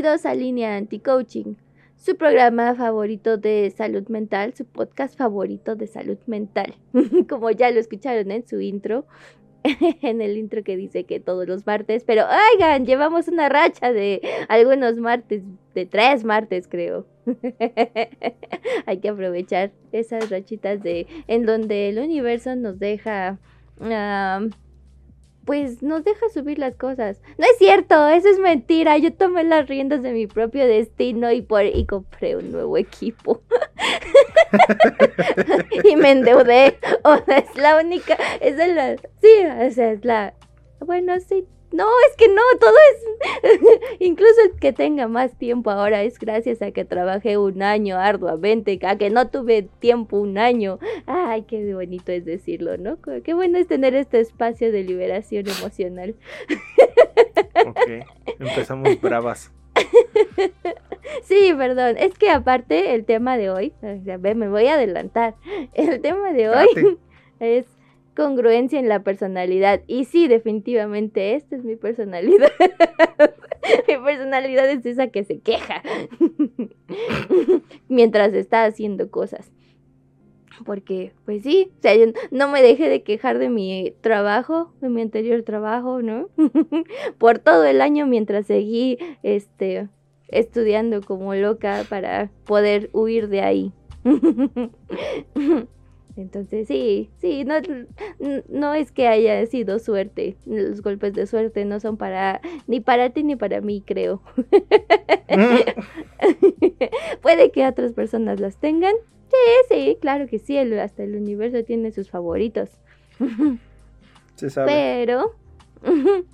Bienvenidos a Línea Anti-Coaching, su programa favorito de salud mental, su podcast favorito de salud mental. Como ya lo escucharon en su intro, en el intro que dice que todos los martes, pero oigan, llevamos una racha de algunos martes, de tres martes creo. Hay que aprovechar esas rachitas de en donde el universo nos deja pues nos deja subir las cosas. No es cierto, eso es mentira. Yo tomé las riendas de mi propio destino y por y compré un nuevo equipo. y me endeudé. O sea, es la única, es la, sí, o sea, es la, bueno, sí, no, es que no, todo es, incluso el que tenga más tiempo ahora es gracias a que trabajé un año arduamente, a que no tuve tiempo un año. Ay, qué bonito es decirlo, ¿no? Qué bueno es tener este espacio de liberación emocional. Ok, empezamos bravas. Sí, perdón, es que aparte el tema de hoy, o sea, me voy a adelantar, el tema de hoy Date. es congruencia en la personalidad. Y sí, definitivamente, esta es mi personalidad. mi personalidad es esa que se queja mientras está haciendo cosas. Porque, pues sí, o sea, yo no me dejé de quejar de mi trabajo, de mi anterior trabajo, ¿no? Por todo el año mientras seguí, este, estudiando como loca para poder huir de ahí. Entonces sí, sí, no, no es que haya sido suerte. Los golpes de suerte no son para ni para ti ni para mí, creo. Puede que otras personas las tengan. Sí, sí, claro que sí. el- hasta el universo tiene sus favoritos. Se sabe. Pero.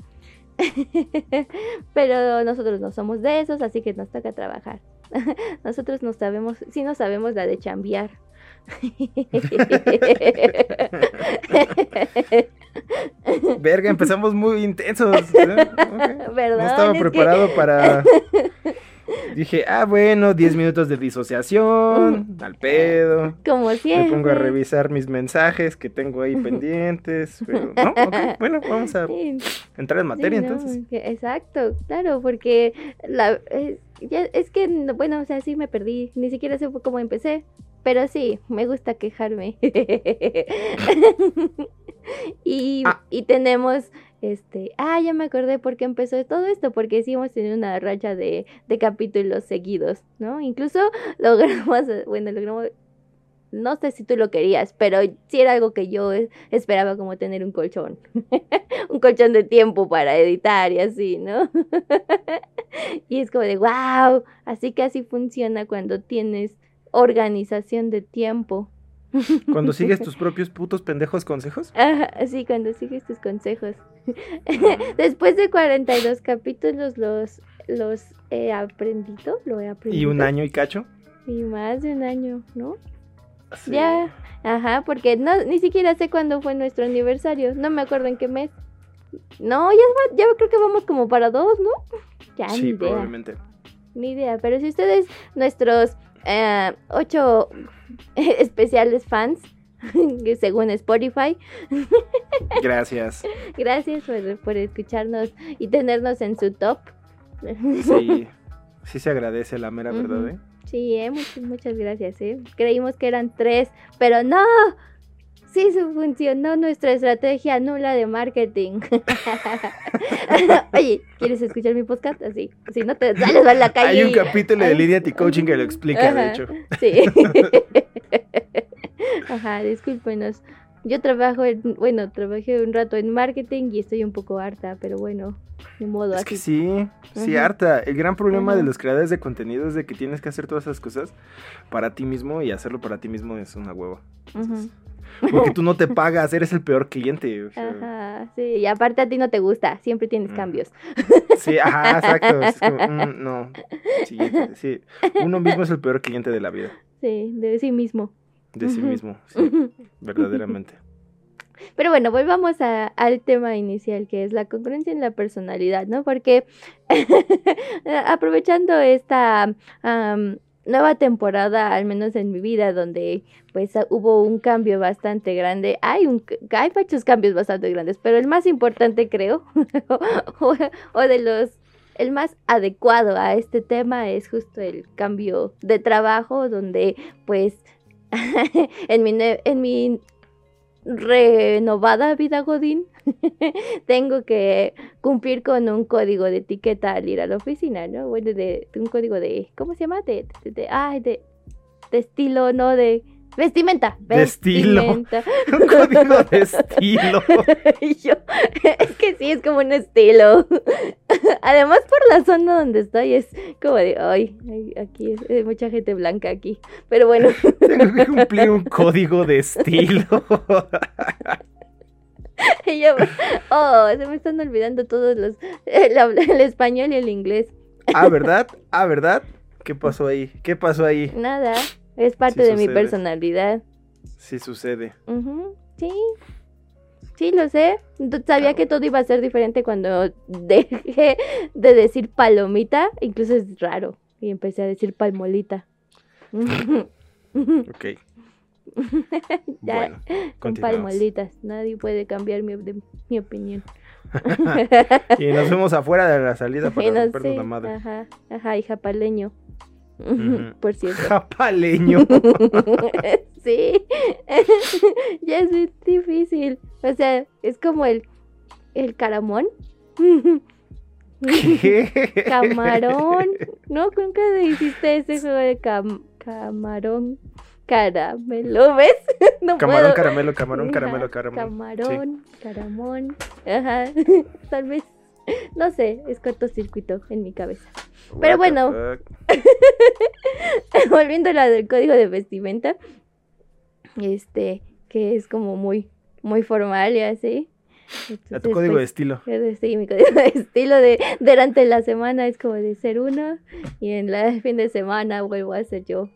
Pero nosotros no somos de esos, así que nos toca trabajar. Nosotros no sabemos, sí no sabemos la de chambear. Verga, empezamos muy intensos. ¿eh? No estaba es que- preparado para. Dije, ah, bueno, 10 minutos de disociación, al pedo. Como Me siempre. pongo a revisar mis mensajes que tengo ahí pendientes. Pero, no, bueno, vamos a entrar en materia sí, no, entonces. exacto, claro, porque la, es, ya- es que, no- bueno, o sea, sí me perdí, ni siquiera sé cómo empecé, pero sí, me gusta quejarme. y, Ah. y tenemos, este, ah, ya me acordé por qué empezó todo esto, porque sí hemos tenido una racha de, de capítulos seguidos, ¿no? Incluso logramos, bueno, logramos no sé si tú lo querías, pero sí era algo que yo esperaba como tener un colchón. un colchón de tiempo para editar y así, ¿no? y es como de, wow, así que así funciona cuando tienes organización de tiempo. Cuando sigues tus propios putos pendejos consejos. Ajá, así cuando sigues tus consejos. Después de 42 capítulos los, los he aprendido, lo he aprendido. Y un año y cacho. Y más de un año, ¿no? Sí. Ya, ajá, porque no, ni siquiera sé cuándo fue nuestro aniversario, no me acuerdo en qué mes. No, ya, ya creo que vamos como para dos, ¿no? Ya, ni Sí, idea, probablemente. ni idea, pero si ustedes, nuestros eh, ocho especiales fans, según Spotify, Gracias. gracias por, por escucharnos y tenernos en su top. Sí. Sí se agradece la mera verdad, ¿eh? Sí, eh, muchas, muchas gracias, ¿eh? Creímos que eran tres, pero no. Sí, funcionó nuestra estrategia nula de marketing. Oye, ¿quieres escuchar mi podcast? Así, si no te sales a la calle. Hay un capítulo de Ay. Línea Anti-Coaching que lo explica, de hecho. Sí. Ajá, discúlpenos. Yo trabajo en, bueno, trabajé un rato en marketing y estoy un poco harta, pero bueno, de modo Es así. que sí, sí, harta. El gran problema de los creadores de contenido es de que tienes que hacer todas esas cosas para ti mismo y hacerlo para ti mismo es una hueva. Porque tú no te pagas, eres el peor cliente. o sea, Ajá, sí, y aparte a ti no te gusta, siempre tienes Mm. cambios. Sí, ajá, exacto. Es como, mm, no. Siguiente, sí. Uno mismo es el peor cliente de la vida. Sí, de sí mismo. De sí mismo, sí, verdaderamente. Pero bueno, volvamos a- al tema inicial, que es la congruencia en la personalidad, ¿no? Porque aprovechando esta am, nueva temporada, al menos en mi vida, donde pues hubo un cambio bastante grande, hay, un, hay muchos cambios bastante grandes, pero el más importante creo, o, o de los... El más adecuado a este tema es justo el cambio de trabajo, donde pues en mi, en mi renovada vida Godín, tengo que cumplir con un código de etiqueta al ir a la oficina, ¿no? Bueno, de, de un código de, ¿cómo se llama? De, de, de- ay, de, de estilo, no de vestimenta. De estilo. vestimenta. Un código de estilo. Yo, es que sí, es como un estilo. Además, por la zona donde estoy, es como de, ay, aquí es, hay mucha gente blanca aquí. Pero bueno, Tengo que cumplir un código de estilo. Y yo, oh, se me están olvidando todos los, el, el español y el inglés. Ah, ¿verdad? Ah, ¿verdad? ¿Qué pasó ahí? ¿Qué pasó ahí? Nada, es parte Sí de mi personalidad. Sí sucede. Sí, sí, lo sé. Sabía que todo iba a ser diferente cuando dejé de decir palomita, incluso es raro, y empecé a decir palmolita. Ok. Ya, Bueno, con palmolitas, nadie puede cambiar mi, de- mi opinión. Y nos vemos afuera de la salida para no la madre. Ajá, ajá, y japaleño. Por cierto. Japaleño. sí, ya es muy difícil. O sea, es como el, el caramón. ¿Qué? Camarón. No, nunca hiciste ese juego de cam- camarón. Caramelo, ¿ves? No Camarón, puedo. caramelo, camarón, caramelo, caramelo. Camarón, caramón. Ajá. Tal vez. No sé, es cortocircuito en mi cabeza. Pero bueno. Volviendo a la del código de vestimenta. Este, que es como muy, muy formal y así. A tu Entonces, código de pues, estilo. Sí, mi código de estilo de durante la semana es como de ser uno y en el fin de semana vuelvo a ser yo.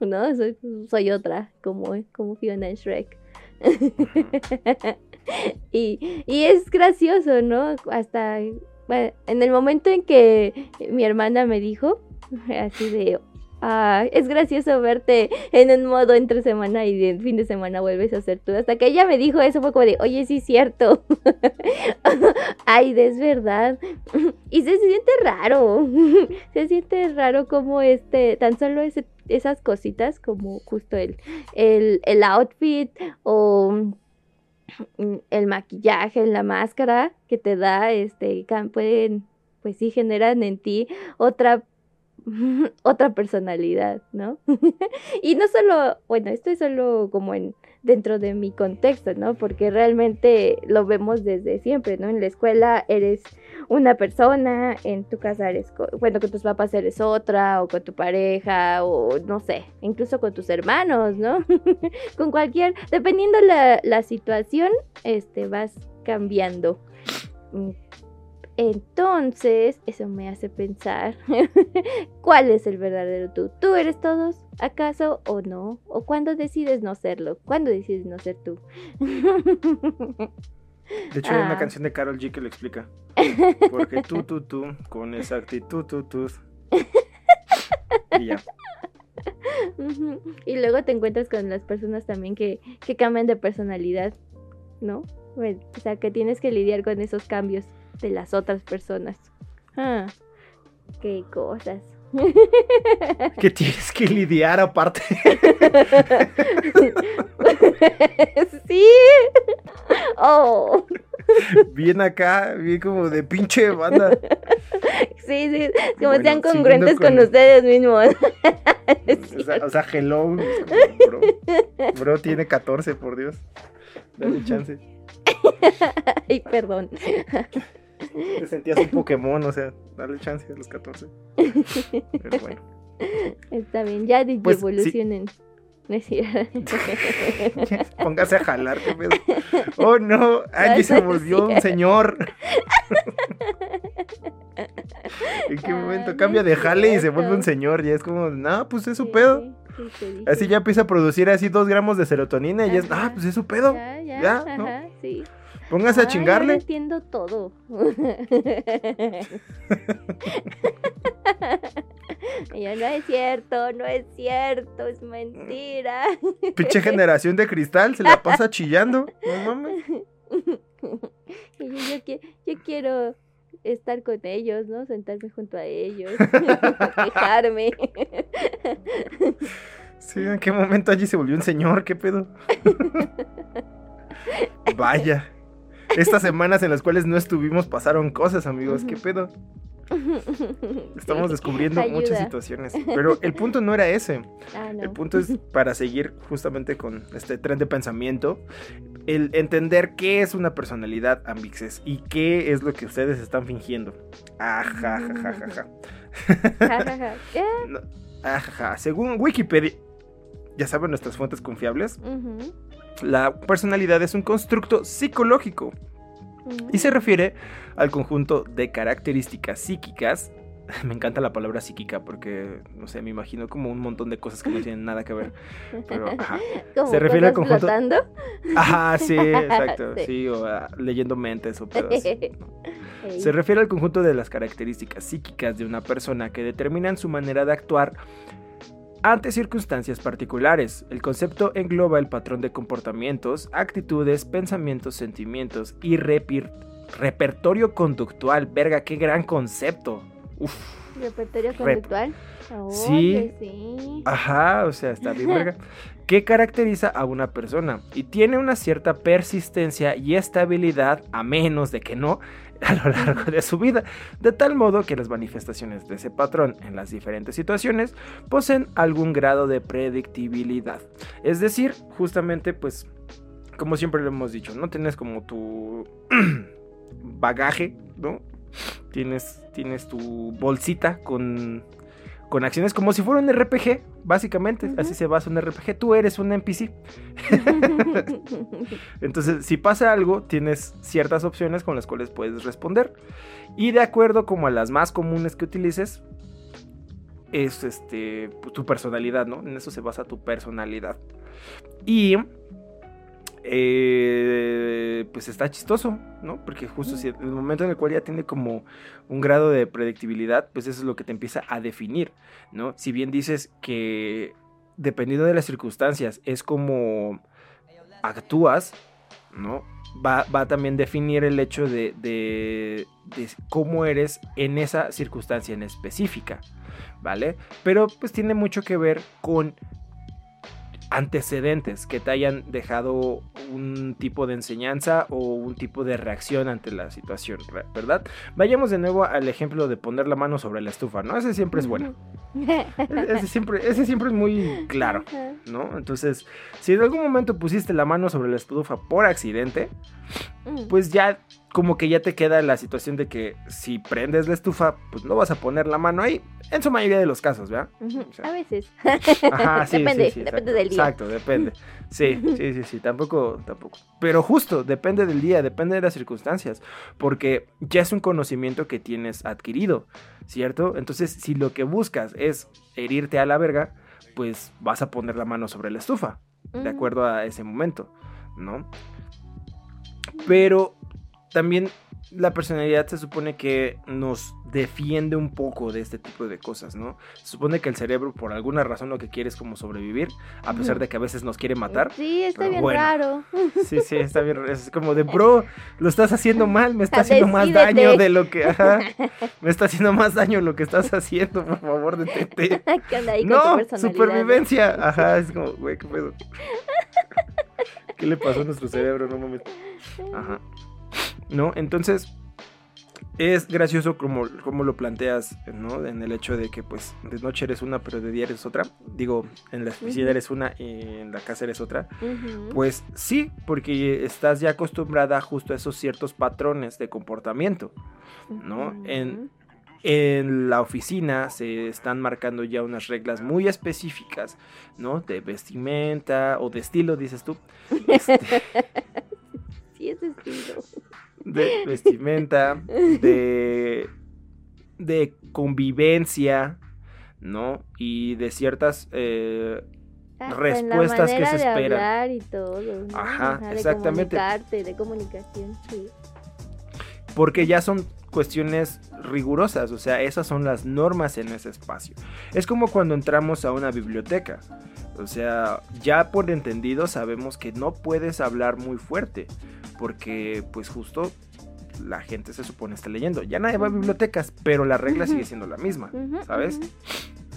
¿No? Soy, soy otra, como, como Fiona en Shrek. y, y es gracioso, ¿no? Hasta en el momento en que mi hermana me dijo, así de, "Ah, es gracioso verte en un modo entre semana y fin de semana vuelves a ser tú. Hasta que ella me dijo eso fue como de, oye, sí es cierto. Ay, es verdad. Y se siente raro. Se siente raro como este, tan solo esas cositas como justo el, el, el outfit o el maquillaje, la máscara que te da, este, pueden, pues sí, generan en ti otra otra personalidad, ¿no? y no solo, bueno, esto es solo como en dentro de mi contexto, ¿no? Porque realmente lo vemos desde siempre, ¿no? En la escuela eres una persona, en tu casa eres, bueno, con tus papás eres otra, o con tu pareja, o no sé, incluso con tus hermanos, ¿no? con cualquier, dependiendo la, la situación, este, vas cambiando. Entonces, eso me hace pensar, ¿cuál es el verdadero tú? ¿Tú eres todos, acaso, o no? ¿O cuándo decides no serlo? ¿Cuándo decides no ser tú? De hecho, hay Ah. una canción de Carol G que lo explica. Porque tú, tú, tú, con esa actitud, tú, tú. Y ya. Y luego te encuentras con las personas también que, que cambian de personalidad, ¿no? O sea, que tienes que lidiar con esos cambios de las otras personas. Ah, qué cosas. Que tienes que lidiar aparte. sí. Oh, Bien acá, bien como de pinche banda. sí, sí. Como Bueno, sean congruentes con... con- ustedes mismos. O sea, o sea, hello. bro. Bro tiene 14, por Dios. dale chance. Ay, perdón. Te sentías un Pokémon, o sea, dale chance a los 14. Pero bueno. Está bien, ya Pues, sí. evolucionen. No es. Póngase a jalar, qué pedo. Oh no, Angie se volvió un señor. ¿En qué momento Ay, cambia de es jale y se vuelve un señor? Y es como, no, pues es su pedo. Así ya empieza a producir así dos gramos de serotonina y es, Ajá. ah, pues es su pedo. Ya, ya, Ya, ¿no? ajá, sí. Póngase a Ay, chingarle. entiendo todo. Yo, no es cierto, no es cierto, es mentira. Pinche generación de cristal, se la pasa chillando. No mames. Y yo, yo yo quiero estar con ellos, ¿no? Sentarme junto a ellos, quejarme. Sí, ¿en qué momento allí se volvió un señor? ¿Qué pedo? Vaya. Estas semanas en las cuales no estuvimos pasaron cosas, amigos. ¿Qué pedo? Estamos descubriendo muchas situaciones. Pero el punto no era ese. Ah, no. El punto es para seguir justamente con este tren de pensamiento, el entender qué es una personalidad ambixes y qué es lo que ustedes están fingiendo. Ajá, ja, ja, ja, ja. Ja, ja, ja. ¿Qué? No, Ajá, según Wikipedia, ya saben nuestras fuentes confiables, Ujú, la personalidad es un constructo psicológico y se refiere al conjunto de características psíquicas. Me encanta la palabra psíquica porque, no sé, me imagino como un montón de cosas que no tienen nada que ver. Pero, ajá. Como se refiere al conjunto- flotando. Ajá, sí, exacto. Sí. Sí, o ah, leyendo mentes o. Ey. Se refiere al conjunto de las características psíquicas de una persona que determinan su manera de actuar ante circunstancias particulares. El concepto engloba el patrón de comportamientos, actitudes, pensamientos, sentimientos y repertorio conductual. Verga, qué gran concepto. Uf. Repertorio Rep. conductual. Sí. Sí. Ajá, o sea, está bien verga. Que caracteriza a una persona y tiene una cierta persistencia y estabilidad, a menos de que no, a lo largo de su vida. De tal modo que las manifestaciones de ese patrón en las diferentes situaciones poseen algún grado de predictibilidad. Es decir, justamente, pues, como siempre lo hemos dicho, no tienes como tu bagaje, ¿no? Tienes, tienes tu bolsita con, con acciones como si fuera un RPG, básicamente. Así se basa un RPG. Tú eres un NPC. Entonces, si pasa algo, tienes ciertas opciones con las cuales puedes responder. Y de acuerdo como a las más comunes que utilices, es este pues, tu personalidad, ¿no? En eso se basa tu personalidad. Y eh, pues está chistoso, ¿no? Porque justo si el momento en el cual ya tiene como un grado de predictibilidad, pues eso es lo que te empieza a definir, ¿no? Si bien dices que dependiendo de las circunstancias es como actúas, ¿no? Va, va a también definir el hecho de, de- de cómo eres en esa circunstancia en específica, ¿vale? Pero pues tiene mucho que ver con antecedentes que te hayan dejado un tipo de enseñanza o un tipo de reacción ante la situación, ¿verdad? Vayamos de nuevo al ejemplo de poner la mano sobre la estufa, ¿no? Ese siempre es bueno. Ese siempre, ese siempre es muy claro. ¿no? Entonces, si en algún momento pusiste la mano sobre la estufa por accidente, Mm. pues ya como que ya te queda la situación de que si prendes la estufa, pues no vas a poner la mano ahí, en su mayoría de los casos, ¿verdad? O sea, A veces. Ajá, sí, Depende, sí, sí, depende exacto, del día. Exacto, depende. Sí, sí, sí, sí, tampoco, tampoco. Pero justo, depende del día, depende de las circunstancias, porque ya es un conocimiento que tienes adquirido, ¿cierto? Entonces, si lo que buscas es herirte a la verga, pues vas a poner la mano sobre la estufa, de acuerdo a ese momento, ¿no? Pero también la personalidad se supone que nos defiende un poco de este tipo de cosas, ¿no? Se supone que el cerebro por alguna razón lo que quiere es como sobrevivir, a pesar de que a veces nos quiere matar. Sí, está bien bueno. raro. Sí, sí, está bien. Es como de, bro, lo estás haciendo mal, me está haciendo más daño de lo que... Ajá, me está haciendo más daño lo que estás haciendo, por favor, detente. ¿Qué onda ahí con tu No, supervivencia. Ajá, es como, güey, qué pedo. ¿Qué le pasó a nuestro cerebro? No mames. Ajá. No, entonces, es gracioso como, como lo planteas, ¿no? En el hecho de que, pues, de noche eres una, pero de día eres otra. Digo, en la oficina eres una y en la casa eres otra. Pues sí, porque estás ya acostumbrada justo a esos ciertos patrones de comportamiento. ¿no? En- En la oficina se están marcando ya unas reglas muy específicas, ¿no? De vestimenta o de estilo, dices tú. Este, Sí, ese estilo. De vestimenta, de, de convivencia, ¿no? Y de ciertas... eh, Hasta Respuestas que se de esperan. hablar y todo, ¿no? Ajá, de exactamente. comunicarte, de comunicación, sí. porque ya son cuestiones rigurosas, o sea, esas son las normas en ese espacio. Es como cuando entramos a una biblioteca, o sea, ya por entendido sabemos que no puedes hablar muy fuerte, porque pues justo la gente se supone está leyendo. Ya nadie va a bibliotecas, pero la regla sigue siendo la misma, ¿sabes?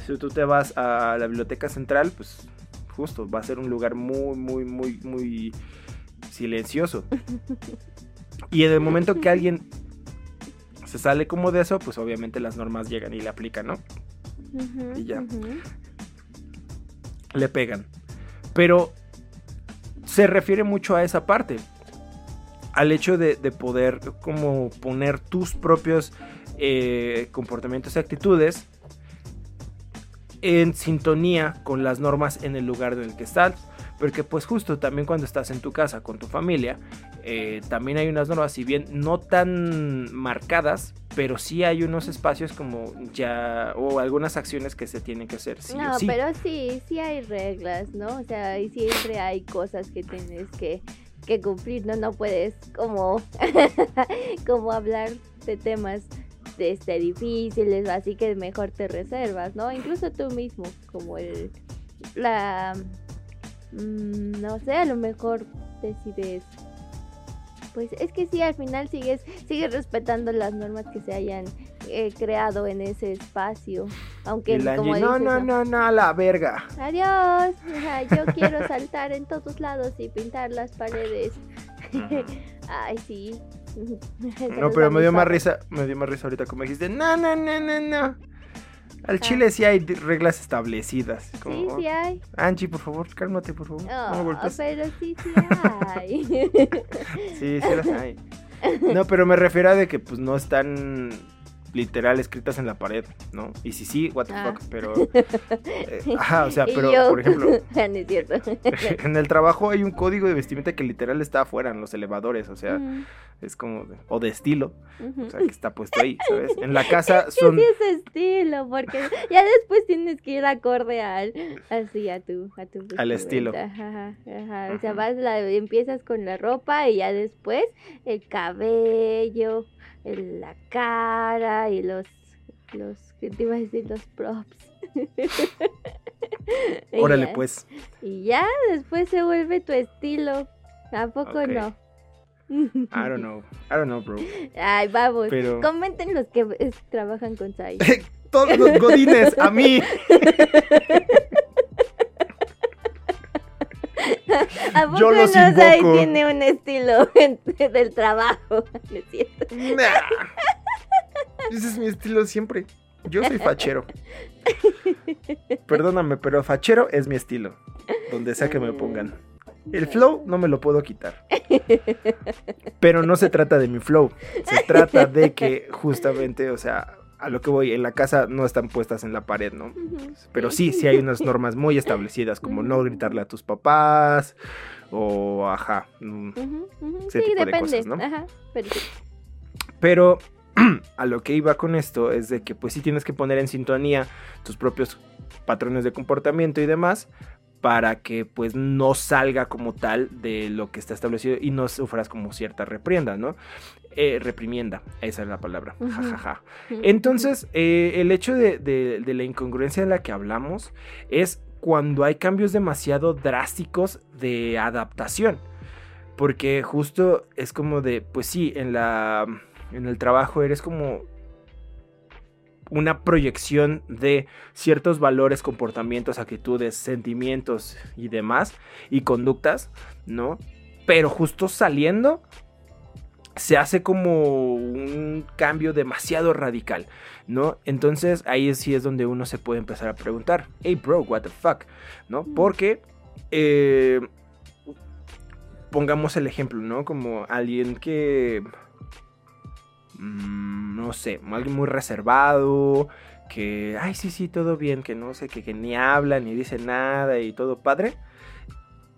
Si tú te vas a la biblioteca central, pues justo va a ser un lugar muy, muy, muy, muy silencioso. Y en el momento que alguien se sale como de eso, pues obviamente las normas llegan y le aplican, ¿no? Y ya. Le pegan. Pero se refiere mucho a esa parte. Al hecho de, de poder como poner tus propios eh, comportamientos y actitudes en sintonía con las normas en el lugar en el que estás. Porque pues justo también cuando estás en tu casa con tu familia, eh, también hay unas normas, si bien no tan marcadas, pero sí hay unos espacios como ya, o algunas acciones que se tienen que hacer. Sí o no, sí. pero sí, sí hay reglas, ¿no? O sea, y siempre hay cosas que tienes que, que cumplir, ¿no? No puedes como, como hablar de temas este, difíciles, así que mejor te reservas, ¿no? Incluso tú mismo, como el, la, mm, no sé, a lo mejor decides, pues es que sí, al final sigues, sigues respetando las normas que se hayan eh, creado en ese espacio, aunque la como no, dices, no, no, no, a la verga. Adiós. Yo quiero saltar en todos lados y pintar las paredes. Ay, sí. No, pero me dio más risa, me dio más risa ahorita como dijiste, no, no, no, no, no. Al Ah. chile sí hay reglas establecidas. Como, Sí, sí hay. Angie, por favor, cálmate, por favor. no me golpes. pero sí, sí hay. Sí, sí las hay. No, pero me refiero a de que pues no están literal escritas en la pared, ¿no? Y sí, sí, what the Ah. fuck, pero... eh, ajá, o sea, pero, yo- por ejemplo, Ah, no es cierto. en el trabajo hay un código de vestimenta que literal está afuera en los elevadores, o sea, es como... de- o de estilo, o sea, que está puesto ahí, ¿sabes? En la casa Que son... sí es estilo, porque ya después tienes que ir acorde al, así a tu, a tu Al estilo. Ajá, ajá. O sea, vas la, empiezas con la ropa y ya después el cabello, el- la cara y los, los, ¿qué te iba a decir? Los props. Y Órale, ya- pues. Y ya después se vuelve tu estilo. ¿A poco no? I don't know. I don't know, bro. Ay, vamos. Pero- Comenten los que trabajan con Sai. Todos los godines, a mí. ¿A poco Yo los no invoco. tiene un estilo del trabajo? ¿No es cierto? Nah. Ese es mi estilo siempre. Yo soy fachero. Perdóname, pero fachero es mi estilo. Donde sea que me pongan. El flow no me lo puedo quitar. Pero no se trata de mi flow. Se trata de que justamente, o sea, a lo que voy, en la casa no están puestas en la pared, ¿no? Pero sí, sí hay unas normas muy establecidas, como no gritarle a tus papás, o ajá. Ese Sí, tipo de depende. cosas, ¿no? Ajá. Pero a lo que iba con esto es de que pues sí tienes que poner en sintonía tus propios patrones de comportamiento y demás para que pues no salga como tal de lo que está establecido y no sufras como cierta reprienda, ¿no? Eh, reprimienda, esa es la palabra. Ujú. jajaja. Ujú. Entonces, eh, el hecho de, de- de la incongruencia de la que hablamos es cuando hay cambios demasiado drásticos de adaptación. Porque justo es como de, pues sí, en la. En el trabajo eres como una proyección de ciertos valores, comportamientos, actitudes, sentimientos y demás, y conductas, ¿no? Pero justo saliendo, se hace como un cambio demasiado radical, ¿no? Entonces ahí sí es donde uno se puede empezar a preguntar, hey bro, what the fuck, ¿no? Porque, eh, pongamos el ejemplo, ¿no? Como alguien que, mm, no sé, alguien muy reservado, que, ay, sí, sí, todo bien, que no sé, que, que ni habla, ni dice nada y todo padre.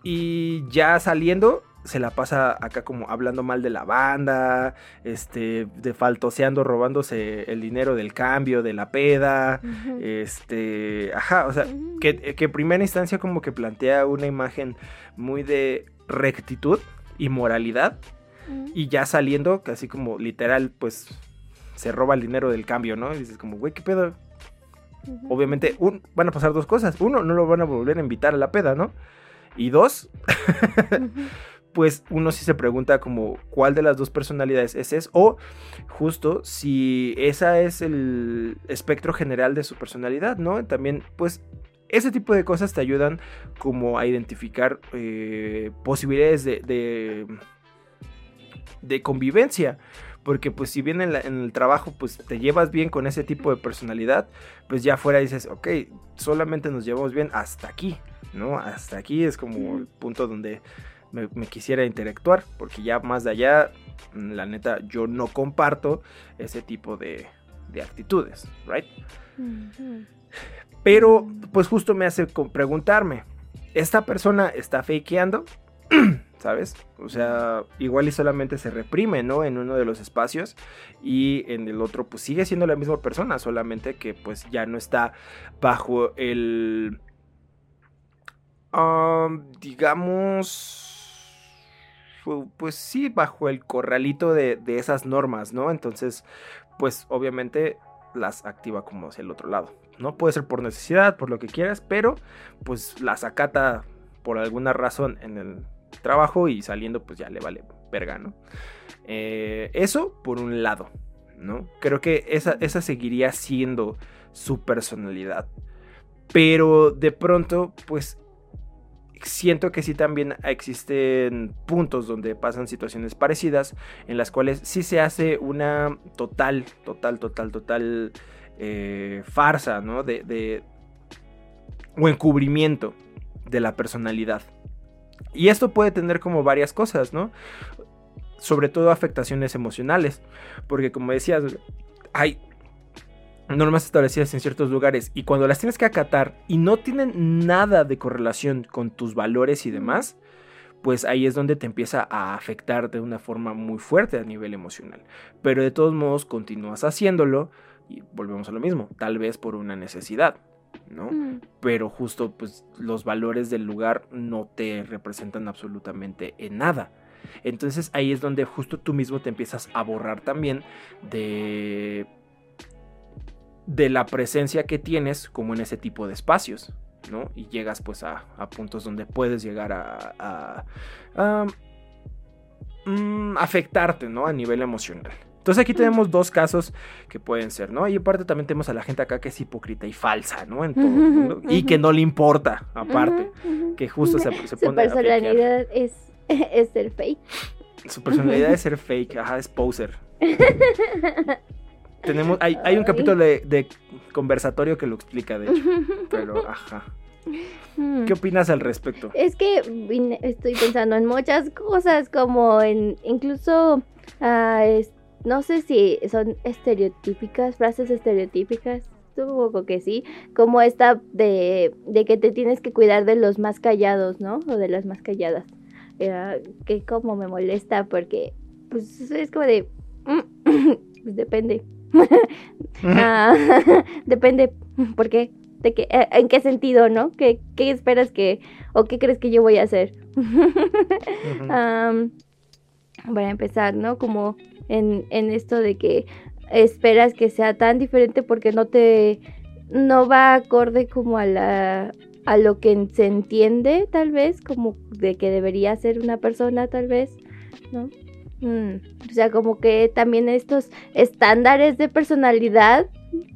Y ya saliendo, se la pasa acá como hablando mal de la banda, este, de faltoseando, robándose el dinero del cambio, de la peda, este, ajá, o sea, que, que en primera instancia como que plantea una imagen muy de rectitud y moralidad, Y ya saliendo, casi como literal, pues se roba el dinero del cambio, ¿no? Y dices como, güey, ¿qué pedo? Obviamente, un, van a pasar dos cosas. Uno, no lo van a volver a invitar a la peda, ¿no? Y dos, pues uno sí se pregunta como cuál de las dos personalidades es ese o justo si esa es el espectro general de su personalidad, ¿no? También pues ese tipo de cosas te ayudan como a identificar eh, posibilidades de, de, de convivencia. Porque pues si bien en, la- en el trabajo pues te llevas bien con ese tipo de personalidad, pues ya afuera dices, ok, solamente nos llevamos bien hasta aquí, ¿no? Hasta aquí es como el punto donde me, me quisiera interactuar, porque ya más de allá, mm, la neta, yo no comparto ese tipo de, de actitudes, ¿right? Pero, pues justo me hace preguntarme, ¿esta persona está fakeando? ¿Sabes? O sea, igual y solamente se reprime, ¿no? En uno de los espacios y en el otro, pues sigue siendo la misma persona, solamente que pues ya no está bajo el, um, digamos, pues sí, bajo el corralito de, de esas normas, ¿no? Entonces, pues obviamente las activa como hacia el otro lado. No puede ser por necesidad, por lo que quieras, pero pues las acata por alguna razón en el trabajo y saliendo pues ya le vale verga, ¿no? Eh, eso por un lado, ¿no? Creo que esa, esa seguiría siendo su personalidad. Pero de pronto pues siento que sí también existen puntos donde pasan situaciones parecidas en las cuales sí se hace una total, total, total, total eh, farsa, ¿no? De, de- o encubrimiento de la personalidad. Y esto puede tener como varias cosas, ¿no? Sobre todo afectaciones emocionales, porque como decías, hay normas establecidas en ciertos lugares y cuando las tienes que acatar y no tienen nada de correlación con tus valores y demás, pues ahí es donde te empieza a afectar de una forma muy fuerte a nivel emocional. Pero de todos modos continúas haciéndolo y volvemos a lo mismo, tal vez por una necesidad, ¿no? Mm. Pero justo pues los valores del lugar no te representan absolutamente en nada. Entonces ahí es donde justo tú mismo te empiezas a borrar también de de la presencia que tienes como en ese tipo de espacios, ¿no? Y llegas pues a, a puntos donde puedes llegar a, a- a, mm, afectarte, ¿no? A nivel emocional. Entonces aquí tenemos dos casos que pueden ser, ¿no? Y aparte también tenemos a la gente acá que es hipócrita y falsa, ¿no? En todo mundo. Y que no le importa, aparte. Que justo se, se Su pone a personalidad es, es el fake. Su personalidad es ser fake, ajá, es poser. Tenemos, hay, hay un capítulo de, de conversatorio que lo explica, de hecho. Pero, ajá. Mm. ¿Qué opinas al respecto? Es que estoy pensando en muchas cosas, como en incluso, ah, es- no sé si son estereotípicas, frases estereotípicas, supongo que sí, como esta de, de que te tienes que cuidar de los más callados, ¿no? O de las más calladas. Eh, que como me molesta porque, pues, es como de, pues depende. Ah, depende, ¿por qué? Eh, ¿En qué sentido, no? ¿Qué, ¿Qué esperas que, o qué crees que yo voy a hacer? Para empezar, ¿no? Como en, en esto de que esperas que sea tan diferente porque no te, no va acorde como a la, a lo que se entiende, tal vez, como de que debería ser una persona, tal vez, ¿no? Mm, o sea, como que también estos estándares de personalidad,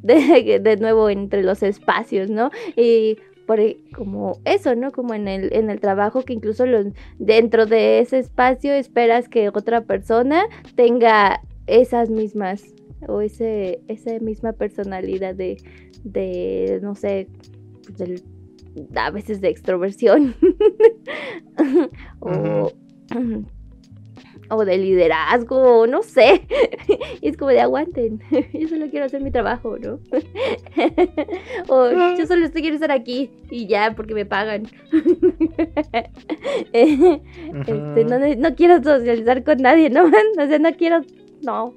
de, de nuevo entre los espacios, ¿no? Y por e- como eso, ¿no? Como en el, en el trabajo que incluso los, dentro de ese espacio esperas que otra persona tenga esas mismas o ese esa misma personalidad de, de no sé, del- a veces de extroversión o, o de liderazgo, no sé. Y es como de aguanten, yo solo quiero hacer mi trabajo, ¿no? o yo solo estoy- quiero estar aquí y ya porque me pagan. Este, no, no quiero socializar con nadie, ¿no? O sea, no quiero, no,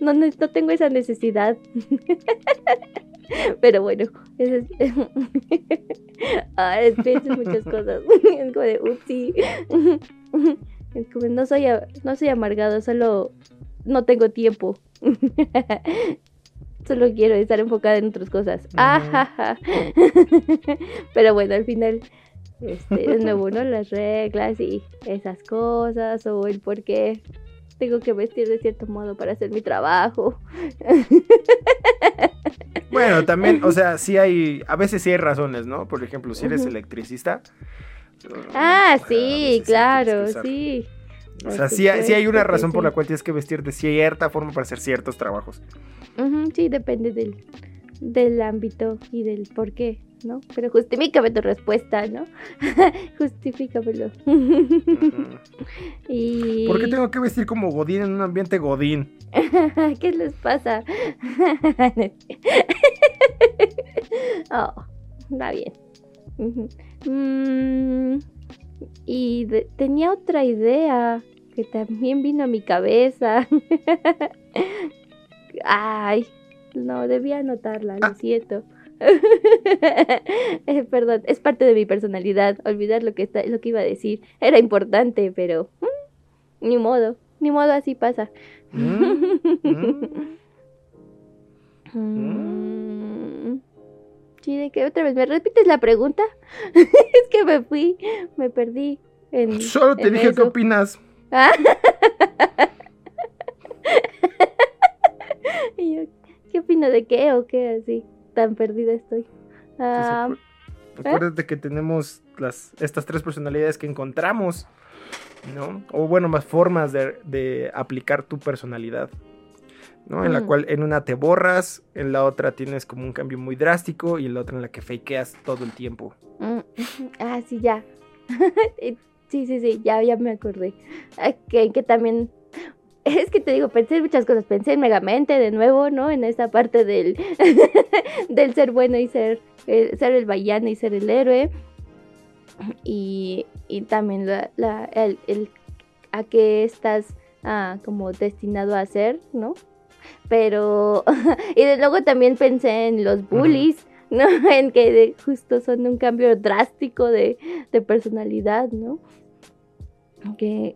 no, no tengo esa necesidad. Pero bueno, eso es... ah, pienso en muchas cosas. Es como de, upsi. No soy, no soy amargado, solo no tengo tiempo. Solo quiero estar enfocada en otras cosas. Ujú. Ajaja. Pero bueno, al final, este, de nuevo, ¿no? Las reglas y esas cosas, o el por qué tengo que vestir de cierto modo para hacer mi trabajo. Bueno, también, o sea, sí hay, a veces sí hay razones, ¿no? Por ejemplo, si eres electricista. Ah, sí, claro, sí. O sea, sí, hay- sí hay una razón por la cual tienes que vestir de cierta forma para hacer ciertos trabajos. Sí, depende del, del ámbito y del por qué, ¿no? Pero justifícame tu respuesta, ¿no? Justifícamelo. Y... ¿Por qué tengo que vestir como Godín en un ambiente Godín? ¿Qué les pasa? oh, va bien. Mm, y de- tenía otra idea que también vino a mi cabeza. Ay, no, debía anotarla, lo Ah. siento. Eh, Perdón, es parte de mi personalidad. Olvidar lo que está, lo que iba a decir. Era importante, pero mm, ni modo, ni modo así pasa. Mm. ¿de qué otra vez? ¿Me repites la pregunta? es que me fui, me perdí. En, Solo te en dije qué opinas. Ah. Y yo, ¿Qué opino de qué o qué así? Tan perdida estoy. Ah, acu- Acuérdate que tenemos las, estas tres personalidades que encontramos, ¿no? O bueno, más formas de, de aplicar tu personalidad, ¿no? En la Mm. cual en una te borras, en la otra tienes como un cambio muy drástico y en la otra en la que fakeas todo el tiempo. mm, ah, sí, ya. Sí, sí, sí, ya, ya me acordé. Ah, Que, que también Es que te digo, pensé en muchas cosas. Pensé en Megamente de nuevo, ¿no? En esa parte del, del ser bueno y ser, eh, ser el villano y ser el héroe. Y, y también la, la- el, el- a qué estás ah, como destinado a hacer, ¿no? Pero, y de luego también pensé en los bullies, ¿no? En que de- justo son un cambio drástico de, de personalidad, ¿no? Que,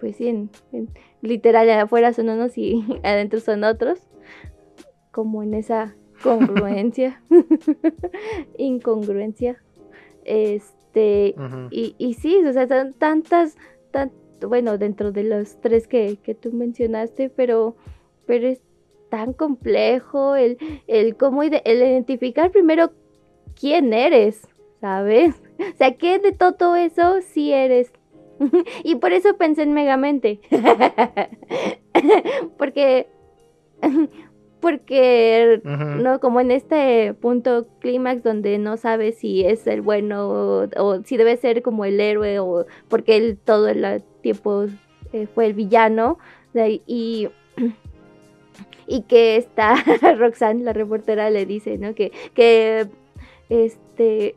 pues sí, en, en- literal afuera son unos y adentro son otros, como en esa congruencia, incongruencia, este, y, y sí, o sea, son tantas, tan, bueno, dentro de los tres que, que tú mencionaste, pero, pero es tan complejo el, el cómo el identificar primero quién eres, ¿sabes? O sea, ¿qué de todo eso sí eres? y por eso pensé en Megamente. porque, porque no, como en este punto clímax donde no sabes si es el bueno o, o si debe ser como el héroe o porque él todo el tiempo eh, fue el villano y y que esta Roxanne la reportera le dice no que que este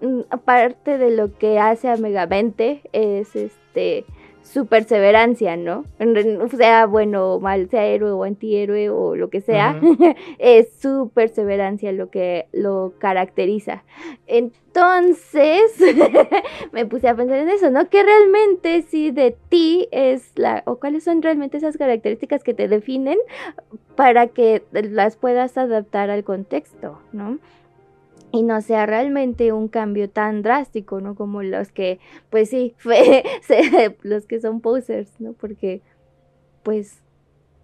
mm, aparte de lo que hace a Megamente es este su perseverancia, ¿no? Sea bueno o mal, sea héroe o antihéroe o lo que sea, es su perseverancia lo que lo caracteriza. Entonces, me puse a pensar en eso, ¿no? Que realmente si de ti es la, o cuáles son realmente esas características que te definen para que las puedas adaptar al contexto, ¿no? Y no sea realmente un cambio tan drástico, ¿no? Como los que, pues sí, fue, se- los que son posers, ¿no? Porque, pues,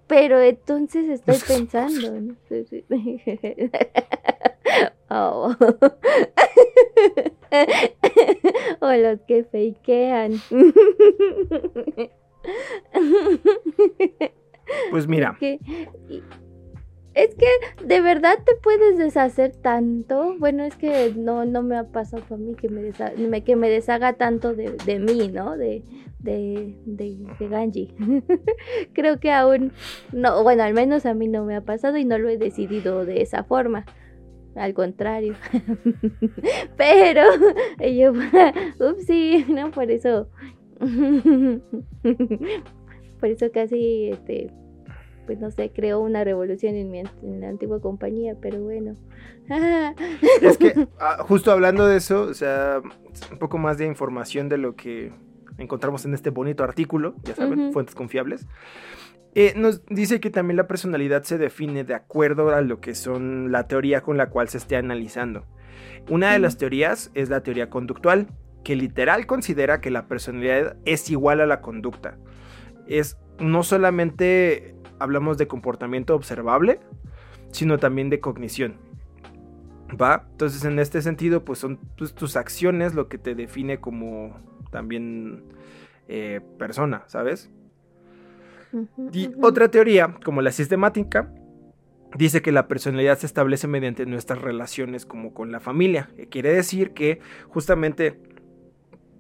Pero entonces estoy pensando. ¿no? Oh. o los que fakean. Pues mira, es que de verdad te puedes deshacer tanto. Bueno, es que no, no me ha pasado a mí que me, desha- me- que me deshaga tanto de, de mí, ¿no? De, de, de, Ganji. Creo que aún no, bueno, al menos a mí no me ha pasado y no lo he decidido de esa forma. Al contrario. Pero yo, ups, sí, no, por eso. por eso casi, este, pues no sé, creó una revolución en, mi, en la antigua compañía, pero bueno. es que ah, justo hablando de eso, o sea, un poco más de información de lo que encontramos en este bonito artículo, ya saben, fuentes confiables. Eh, nos dice que también la personalidad se define de acuerdo a lo que son la teoría con la cual se esté analizando. Una de las teorías es la teoría conductual, que literal considera que la personalidad es igual a la conducta. Es no solamente hablamos de comportamiento observable, sino también de cognición. ¿Va? Entonces en este sentido, pues son tus, tus acciones lo que te define como también eh, persona, ¿sabes? Y otra teoría, como la sistemática, dice que la personalidad se establece mediante nuestras relaciones como con la familia. que Quiere decir que justamente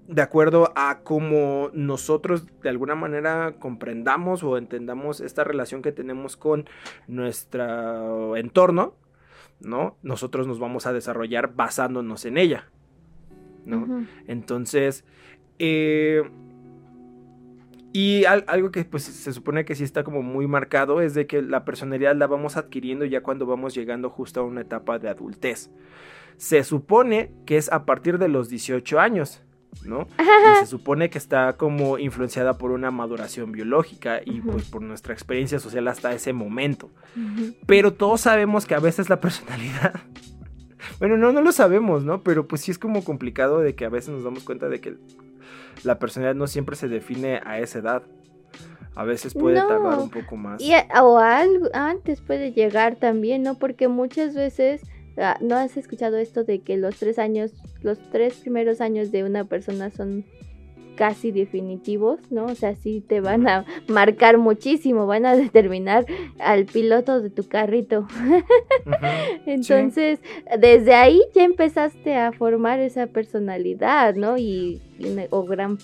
de acuerdo a cómo nosotros de alguna manera comprendamos o entendamos esta relación que tenemos con nuestro entorno, ¿no? Nosotros nos vamos a desarrollar basándonos en ella, ¿no? Entonces, eh, y al- algo que pues se supone que sí está como muy marcado es de que la personalidad la vamos adquiriendo ya cuando vamos llegando justo a una etapa de adultez. Se supone que es a partir de los 18 años, ¿no? Y se supone que está como influenciada por una maduración biológica y pues por nuestra experiencia social hasta ese momento. Pero todos sabemos que a veces la personalidad. Bueno, no, no lo sabemos, ¿no? Pero pues sí es como complicado de que a veces nos damos cuenta de que la personalidad no siempre se define a esa edad. A veces puede No. tardar un poco más. Y a- o algo antes puede llegar también, ¿no? Porque muchas veces no has escuchado esto de que los tres años, los tres primeros años de una persona son casi definitivos, ¿no? O sea, sí te van a marcar muchísimo, van a determinar al piloto de tu carrito. Entonces, desde ahí ya empezaste a formar esa personalidad, ¿no? Y, o gran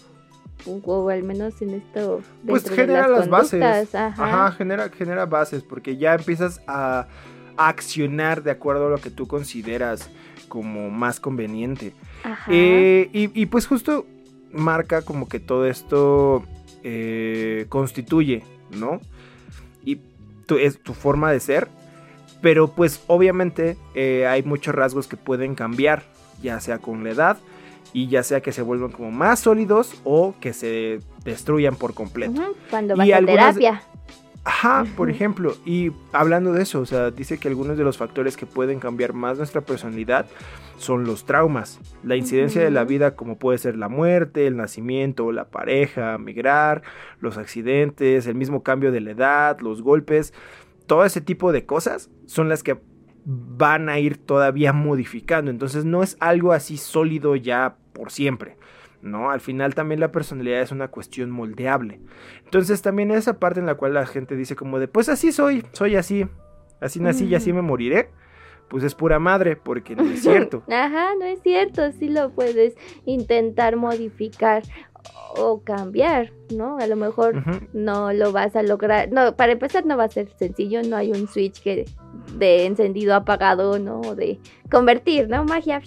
o al menos en esto Pues dentro de genera las bases. Ajá. Ajá, genera, genera bases, porque ya empiezas a accionar de acuerdo a lo que tú consideras como más conveniente. Ajá. Eh, y, y pues justo marca como que todo esto eh, constituye, ¿no? Y tu, es tu forma de ser. Pero pues obviamente eh, hay muchos rasgos que pueden cambiar, ya sea con la edad y ya sea que se vuelvan como más sólidos o que se destruyan por completo. Cuando Y vas a algunas- terapia. Ajá, por ejemplo, y hablando de eso, o sea, dice que algunos de los factores que pueden cambiar más nuestra personalidad son los traumas, la incidencia de la vida como puede ser la muerte, el nacimiento, la pareja, migrar, los accidentes, el mismo cambio de la edad, los golpes, todo ese tipo de cosas son las que van a ir todavía modificando, entonces no es algo así sólido ya por siempre. ¿No? Al final también la personalidad es una cuestión moldeable. Entonces también esa parte en la cual la gente dice como de, pues así soy, soy así, así nací y así Ujú. me moriré, pues es pura madre, porque no es cierto. Ajá, no es cierto, sí lo puedes intentar modificar o cambiar, ¿no? A lo mejor no lo vas a lograr. No, para empezar no va a ser sencillo, no hay un switch que de encendido apagado, ¿no? O de convertir, ¿no? Magia.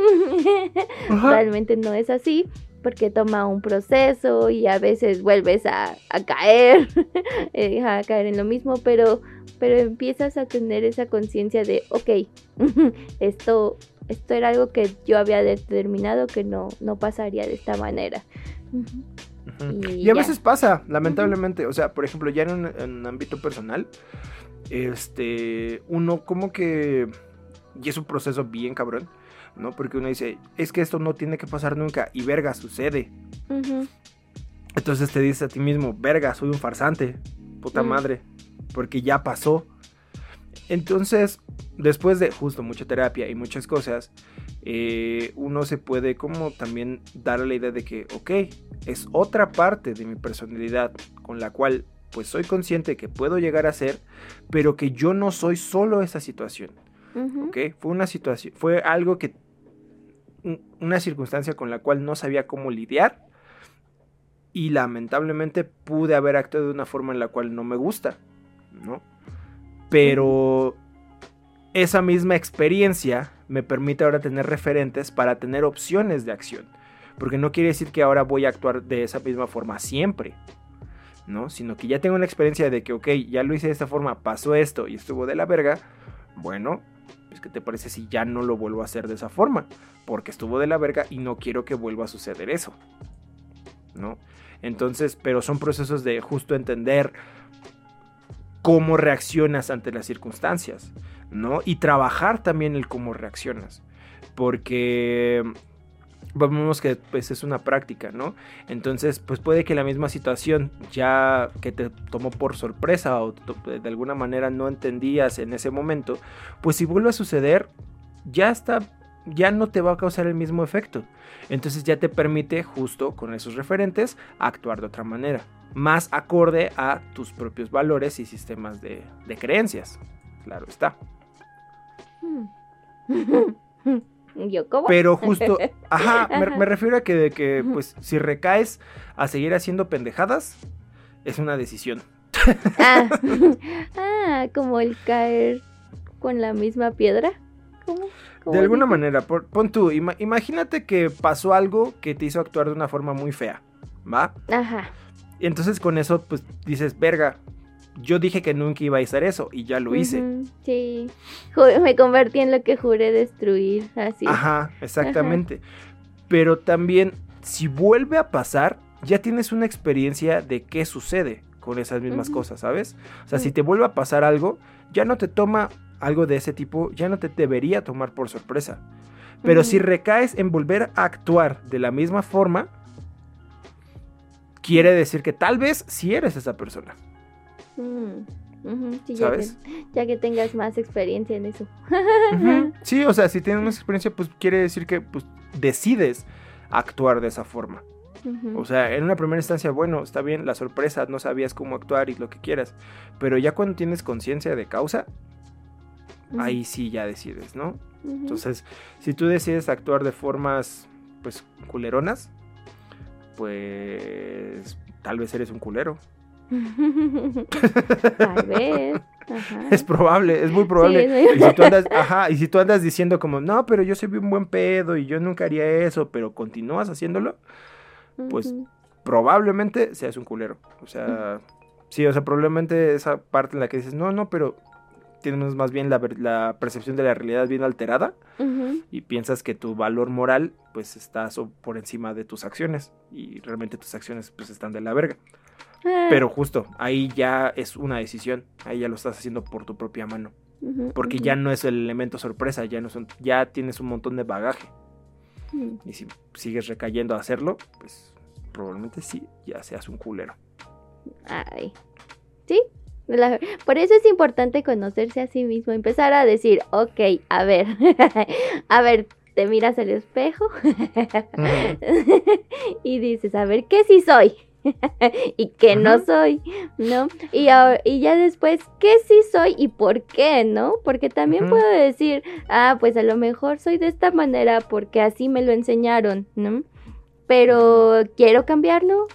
Ajá. Realmente no es así porque toma un proceso y a veces vuelves a, a caer, eh, a caer en lo mismo, pero, pero empiezas a tener esa conciencia de, ok, esto, esto era algo que yo había determinado que no, no pasaría de esta manera. Y Y a ya. veces pasa, lamentablemente. O sea, por ejemplo, ya en un, en un ámbito personal, este, uno como que, y es un proceso bien cabrón, ¿no? Porque uno dice, es que esto no tiene que pasar nunca, y verga, sucede. Entonces te dices a ti mismo, verga, soy un farsante. puta Mm. madre, porque ya pasó. Entonces, después de justo mucha terapia y muchas cosas, eh, uno se puede como también dar la idea de que, ok, es otra parte de mi personalidad con la cual pues soy consciente que puedo llegar a ser, pero que yo no soy solo esa situación. Ujú. ¿ok? Fue una situación, fue algo que, un- una circunstancia con la cual no sabía cómo lidiar y lamentablemente pude haber actuado de una forma en la cual no me gusta, ¿no? Pero esa misma experiencia me permite ahora tener referentes para tener opciones de acción, porque no quiere decir que ahora voy a actuar de esa misma forma siempre. ¿no? Sino que ya tengo una experiencia de que, ok, ya lo hice de esta forma, pasó esto y estuvo de la verga. Bueno, pues, ¿qué te parece si ya no lo vuelvo a hacer de esa forma? Porque estuvo de la verga y no quiero que vuelva a suceder eso. ¿No? Entonces, pero son procesos de justo entender cómo reaccionas ante las circunstancias, ¿no? Y trabajar también el cómo reaccionas. Porque vemos que pues es una práctica, ¿no? Entonces, pues puede que la misma situación ya que te tomó por sorpresa o de alguna manera no entendías en ese momento, pues si vuelve a suceder, ya está, ya no te va a causar el mismo efecto. Entonces ya te permite justo con esos referentes actuar de otra manera, más acorde a tus propios valores y sistemas de, de creencias. Claro está. Yo, ¿cómo? Pero justo, ajá, me, refiero a que de que, pues, si recaes a seguir haciendo pendejadas, es una decisión. Ah, ah, como el caer con la misma piedra. ¿Cómo? ¿Cómo De alguna manera, por- pon tú, ima- imagínate que pasó algo que te hizo actuar de una forma muy fea, ¿va? Ajá. Y entonces con eso, pues, dices, verga, yo dije que nunca iba a hacer eso y ya lo hice. Sí. Me convertí en lo que juré destruir. Así. Ajá, exactamente. Pero también, si vuelve a pasar, ya tienes una experiencia de qué sucede con esas mismas cosas, ¿sabes? O sea, si te vuelve a pasar algo, ya no te toma algo de ese tipo, ya no te debería tomar por sorpresa. Pero si recaes en volver a actuar de la misma forma, quiere decir que tal vez sí eres esa persona, Mm, ujú, sí, ya, ¿sabes? que, ya que tengas más experiencia en eso. Sí, o sea, si tienes más experiencia, pues quiere decir que pues, decides actuar de esa forma. O sea, en una primera instancia, bueno, está bien, la sorpresa, no sabías cómo actuar y lo que quieras. Pero ya cuando tienes conciencia de causa, ahí sí ya decides, ¿no? Entonces, si tú decides actuar de formas, pues, culeronas, pues, tal vez eres un culero. Tal vez. Ajá. Es probable, es muy probable. Sí, Y si tú andas, ajá, y si tú andas diciendo como, no, pero yo soy un buen pedo y yo nunca haría eso, pero continúas haciéndolo, pues, Ujú. probablemente seas un culero. O sea, sí, o sea, probablemente esa parte en la que dices, no, no, pero tienes más bien la, la percepción de la realidad bien alterada y piensas que tu valor moral pues está por encima de tus acciones y realmente tus acciones pues están de la verga. Ah, Pero justo, ahí ya es una decisión, ahí ya lo estás haciendo por tu propia mano, porque ya no es el elemento sorpresa, ya no son, ya tienes un montón de bagaje Mm. y si sigues recayendo a hacerlo, pues probablemente sí, ya seas un culero. Ay. Sí. La- por eso es importante conocerse a sí mismo, empezar a decir, ok, a ver, a ver, te miras al espejo y dices, a ver, ¿qué sí soy? y qué no soy, ¿no? Y, ahora- y ya después, ¿qué sí soy y por qué, no? Porque también puedo decir, ah, pues a lo mejor soy de esta manera porque así me lo enseñaron, ¿no? Pero quiero cambiarlo.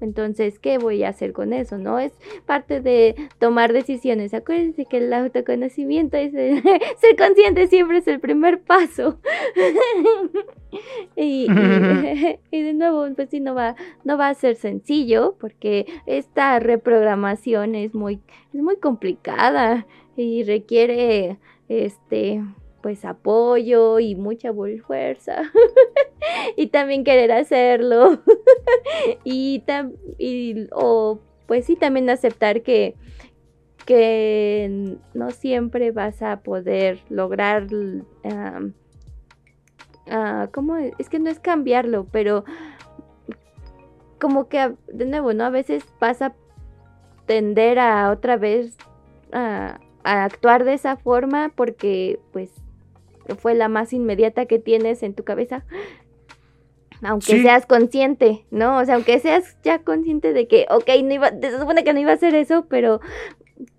Entonces, ¿qué voy a hacer con eso? ¿No? Es parte de tomar decisiones. Acuérdense que el autoconocimiento es el- ser consciente siempre es el primer paso. y, y- y de nuevo, pues sí, no va, no va a ser sencillo porque esta reprogramación es muy, es muy complicada y requiere este pues apoyo y mucha fuerza y también querer hacerlo y, tam- y o pues sí también aceptar que que no siempre vas a poder lograr ah, ¿cómo es? Que no es cambiarlo, pero como que a- de nuevo, ¿no? A veces vas a tender a otra vez a, a actuar de esa forma porque pues fue la más inmediata que tienes en tu cabeza. Aunque Sí. seas consciente, ¿no? O sea, aunque seas ya consciente de que, ok, no iba, se supone que no iba a hacer eso, pero,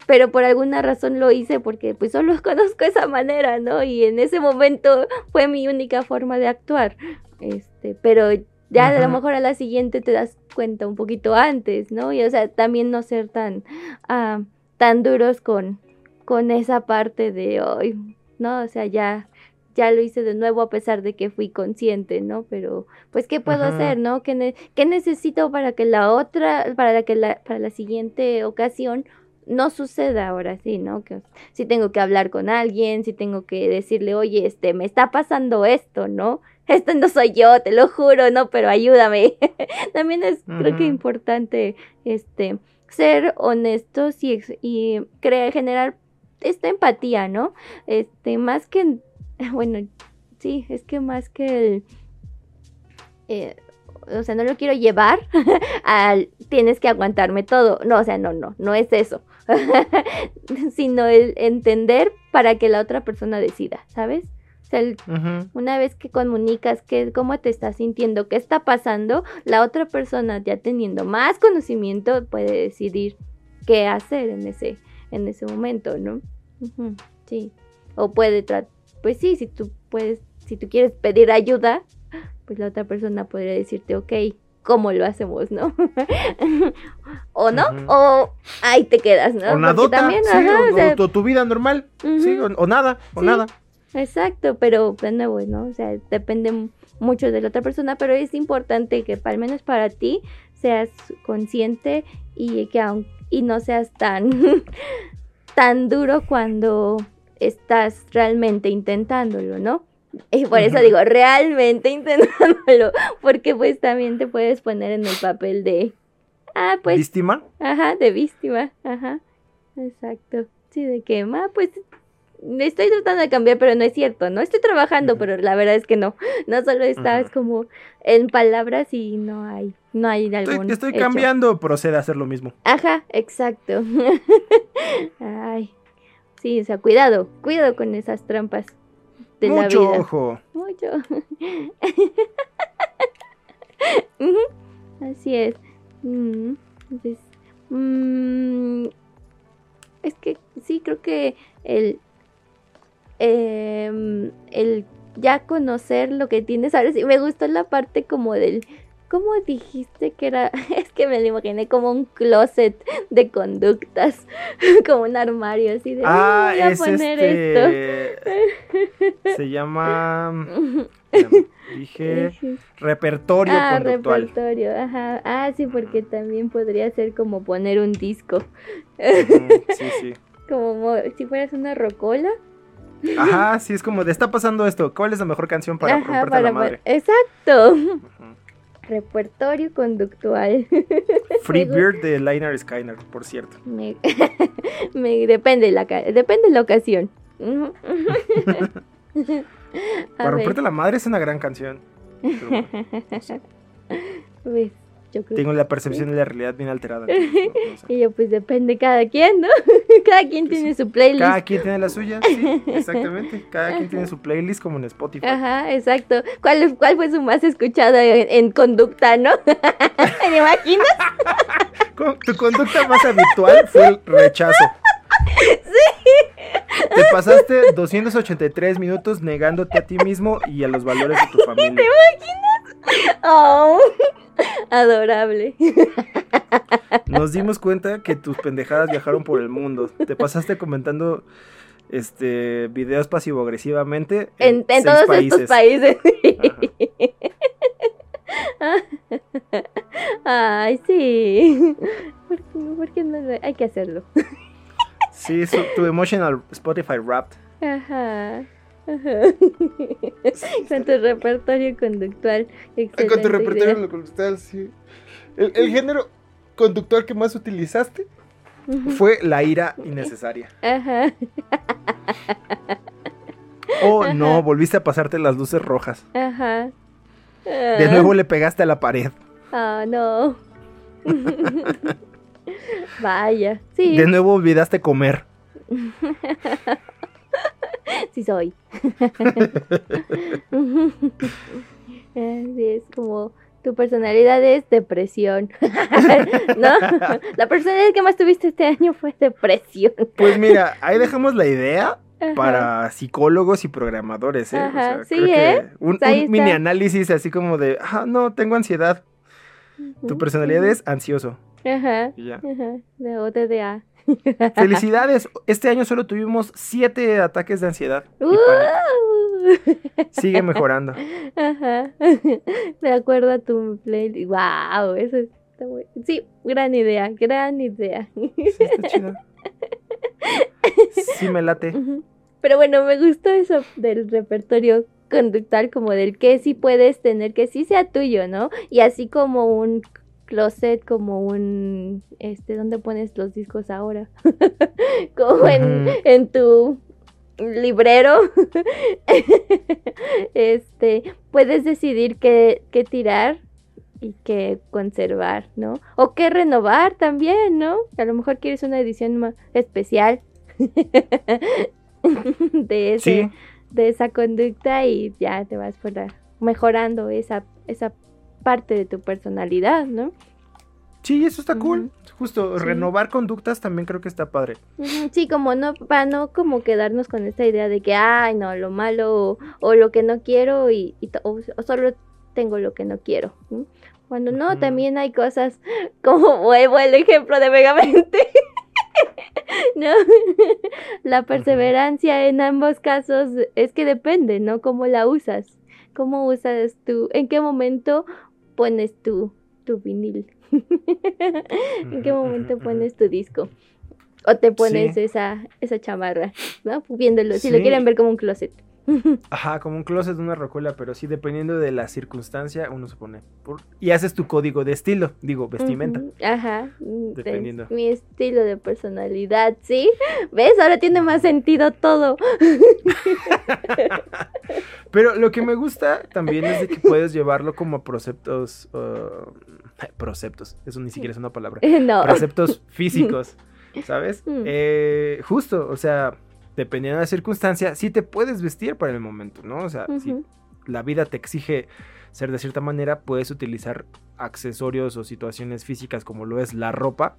pero por alguna razón lo hice porque pues solo conozco esa manera, ¿no? Y en ese momento fue mi única forma de actuar. Este, pero ya a lo mejor a la siguiente te das cuenta un poquito antes, ¿no? Y o sea, también no ser tan, ah, tan duros con, con esa parte de hoy, ¿no? O sea, ya, ya lo hice de nuevo a pesar de que fui consciente, ¿no? Pero, pues, ¿qué puedo Ajá. hacer, no? ¿Qué, ne- qué necesito para que la otra, para la que la, para la siguiente ocasión no suceda ahora sí, ¿no? Que si tengo que hablar con alguien, si tengo que decirle, oye, este, me está pasando esto, ¿no? Esto no soy yo, te lo juro, no, pero ayúdame. También es, creo que importante, este, ser honestos y, y crear, generar esta empatía, ¿no? Este, más que, bueno, sí, es que más que el, eh, o sea, no lo quiero llevar al tienes que aguantarme todo. No, o sea, no, no, no es eso. Sino el entender para que la otra persona decida, ¿sabes? O sea, el- una vez que comunicas que, cómo te estás sintiendo, qué está pasando, la otra persona ya teniendo más conocimiento puede decidir qué hacer en ese, en ese momento, ¿no? Sí. O puede tratar, pues sí, si tú puedes, si tú quieres pedir ayuda, pues la otra persona podría decirte, ok, ¿cómo lo hacemos, no? o no, o ahí te quedas, ¿no? O nadota, también, sí, ajá, o, o sea, o tu, tu vida normal, sí, o, o nada, o Sí. nada. Exacto, pero de nuevo, ¿no? O sea, depende mucho de la otra persona, pero es importante que al menos para ti seas consciente y que aun- y no seas tan tan duro cuando estás realmente intentándolo, ¿no? Y por eso digo, realmente intentándolo, porque pues también te puedes poner en el papel de, ah, pues ¿Víctima? Ajá, de víctima, ajá. Exacto. Sí, de que, ma, pues estoy tratando de cambiar, pero no es cierto, ¿no? Estoy trabajando, pero la verdad es que no. No solo estás como en palabras y no hay, no hay algún Estoy, estoy hecho. cambiando, procede a hacer lo mismo. Ajá, exacto. Ay. Sí, o sea, cuidado, cuidado con esas trampas de Mucho la vida. ojo. Mucho. Así es. Mm, entonces, mm, es que sí, creo que el, em, el ya conocer lo que tienes ahora sí me gustó la parte como del ¿Cómo dijiste que era? Es que me lo imaginé como un closet de conductas, como un armario así de Ah, "Mm, voy a es poner este. Se llama. esto. Dije repertorio ah, conductual. repertorio, ajá. Ah, sí, porque también podría ser como poner un disco. Sí, sí. Como mo- si fueras una rocola. Ajá, sí, es como de está pasando esto. ¿Cuál es la mejor canción para Ajá, romperte para la madre? Exacto. Ujú. Repertorio conductual. Free Beard de Liner Skyner, por cierto. me, me- depende la depende la ocasión. Para romperte la madre es una gran canción. Pero bueno, no sé. pues, yo creo Tengo la percepción de la realidad bien alterada. no- no sé. Y yo, pues depende cada quien, ¿no? cada quien Pues tiene su playlist. Cada quien tiene la suya, sí, exactamente. Cada quien tiene su playlist como en Spotify. Ajá, exacto. ¿Cuál, cuál fue su más escuchada en, en conducta, no? ¿Te imaginas? Tu conducta más habitual fue el rechazo. Te pasaste 283 minutos negándote a ti mismo y a los valores de tu familia. Oh, adorable. Nos dimos cuenta que tus pendejadas viajaron por el mundo. Te pasaste comentando este videos pasivo-agresivamente En, en seis todos estos países. Ay, sí. ¿Por qué, por qué no Hay que hacerlo. Sí, su- tu emotional Spotify Wrapped. Ajá. Ajá. Con tu repertorio conductual. Ah, Con tu repertorio idea. conductual, sí. El, el género conductual que más utilizaste. Fue la ira innecesaria. Ajá. Oh, no, volviste a pasarte las luces rojas. Ajá. De nuevo le pegaste a la pared. Ah, no. Vaya, sí, De nuevo olvidaste comer. sí soy. Así es como tu personalidad es depresión. ¿No? La personalidad que más tuviste este año fue depresión. Pues mira, ahí dejamos la idea Ajá. para psicólogos y programadores, ¿eh? O Ajá, sea, sí, creo que ¿eh? Un, Pues un mini análisis así como de, ah, no, tengo ansiedad. Tu personalidad es ansioso. Ajá. Y ya. Ajá. De OTDA. Felicidades. Este año solo tuvimos siete ataques de ansiedad. Uh. Sigue mejorando. Ajá. De acuerdo a tu playlist. Wow, eso está bueno. Sí, gran idea, gran idea. Sí, está chido. Sí me late. Pero bueno, me gustó eso del repertorio conductual, como del que sí puedes tener, que sí sea tuyo, ¿no? Y así como un closet, como un, este, ¿dónde pones los discos ahora? como en, en tu librero, este, puedes decidir qué, qué tirar y qué conservar, ¿no? O qué renovar también, ¿no? A lo mejor quieres una edición más especial de ese, Sí, de esa conducta y ya te vas por la- mejorando esa, esa parte de tu personalidad, ¿no? sí, eso está cool. Justo, Sí. renovar conductas también creo que está padre. Sí, como no, para no como quedarnos con esta idea de que, ay, no, lo malo o, o lo que no quiero y, o, o solo tengo lo que no quiero. Cuando no, también hay cosas como vuelvo el ejemplo de Megamente. ¿No? La perseverancia en ambos casos es que depende, ¿no? Cómo la usas. ¿Cómo usas tú? ¿En qué momento pones tu, tu vinil? ¿En qué momento pones tu disco? O te pones Sí. esa, esa chamarra, ¿no? Viéndolo, si lo quieren ver como un closet. Ajá, como un closet de una rocola, pero sí, dependiendo de la circunstancia, uno se pone. por- Y haces tu código de estilo, digo, vestimenta. Ajá. mm, es Dependiendo. Mi estilo de personalidad, ¿sí? ¿Ves? Ahora tiene más sentido todo. Pero lo que me gusta también es de que puedes llevarlo como preceptos. uh, preceptos, eso ni siquiera es una palabra. no. Preceptos físicos, ¿sabes? Mm. Eh, justo, o sea, dependiendo de la circunstancia, sí te puedes vestir para el momento, ¿no? O sea, si la vida te exige ser de cierta manera, puedes utilizar accesorios o situaciones físicas como lo es la ropa.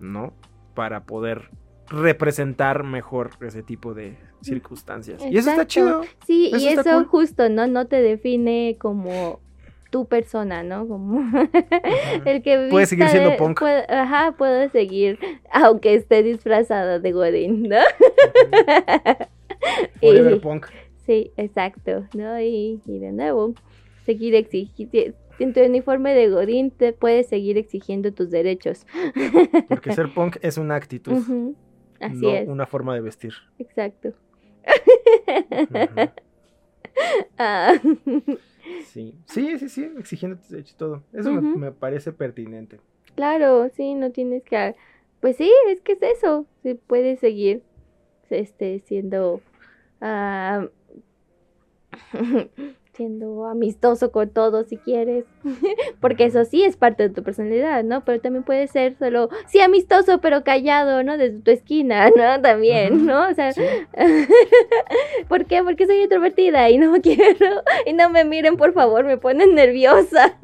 ¿no? Para poder representar mejor ese tipo de circunstancias. Y eso está chido. Sí, Eso y eso cool. justo, ¿no? No te define como tu persona, ¿no? Como el que Puedes seguir siendo de- punk. puede- ajá, puedo seguir, aunque esté disfrazado de Godín, ¿no? Y- punk. Sí, exacto, ¿no? Y, y de nuevo, seguir exigiendo. En tu uniforme de Godín te puedes seguir exigiendo tus derechos. Porque ser punk es una actitud, Así no es, una forma de vestir. exacto. Ah, Sí, sí, sí, sí, exigiendo tus derechos todo. Eso me- parece pertinente. claro, sí, no tienes que... Pues sí, es que es eso. Sí, puedes seguir este, siendo... ah, siendo amistoso con todos si quieres. Porque eso sí es parte de tu personalidad, ¿no? Pero también puede ser solo, sí, amistoso, pero callado, ¿no? Desde tu esquina, ¿no? También. ¿no? O sea, Sí. ¿por qué? Porque soy introvertida y no quiero, y no me miren, por favor, me ponen nerviosa.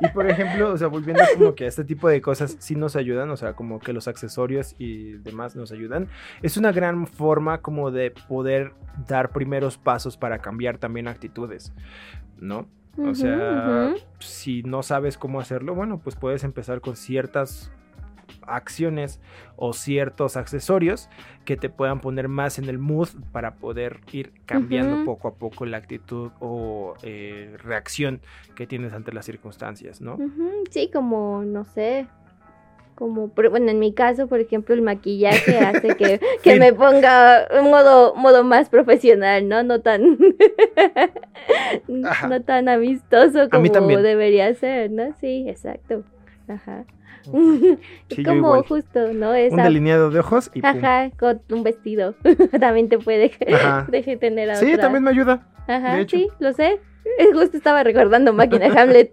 Y por ejemplo, o sea, volviendo como que a este tipo de cosas sí nos ayudan, o sea, como que los accesorios y demás nos ayudan. Es una gran forma como de poder dar primeros pasos para cambiar también actitudes, ¿no? O sea, si no sabes cómo hacerlo, bueno, pues puedes empezar con ciertas acciones o ciertos accesorios que te puedan poner más en el mood para poder ir cambiando poco a poco la actitud o eh, reacción que tienes ante las circunstancias, ¿no? Sí, como, no sé, como, bueno, en mi caso, por ejemplo, el maquillaje hace que, que me ponga un modo, modo más profesional, ¿no? No tan, no tan amistoso como debería ser, ¿no? Sí, exacto. Ajá. Sí, como justo, ¿no? Un Esa, delineado de ojos y pum. ajá, con un vestido. también te puede Ajá. deje tener a Sí, otra. también me ayuda. Ajá, de sí, lo sé. Justo estaba recordando Máquina Hamlet.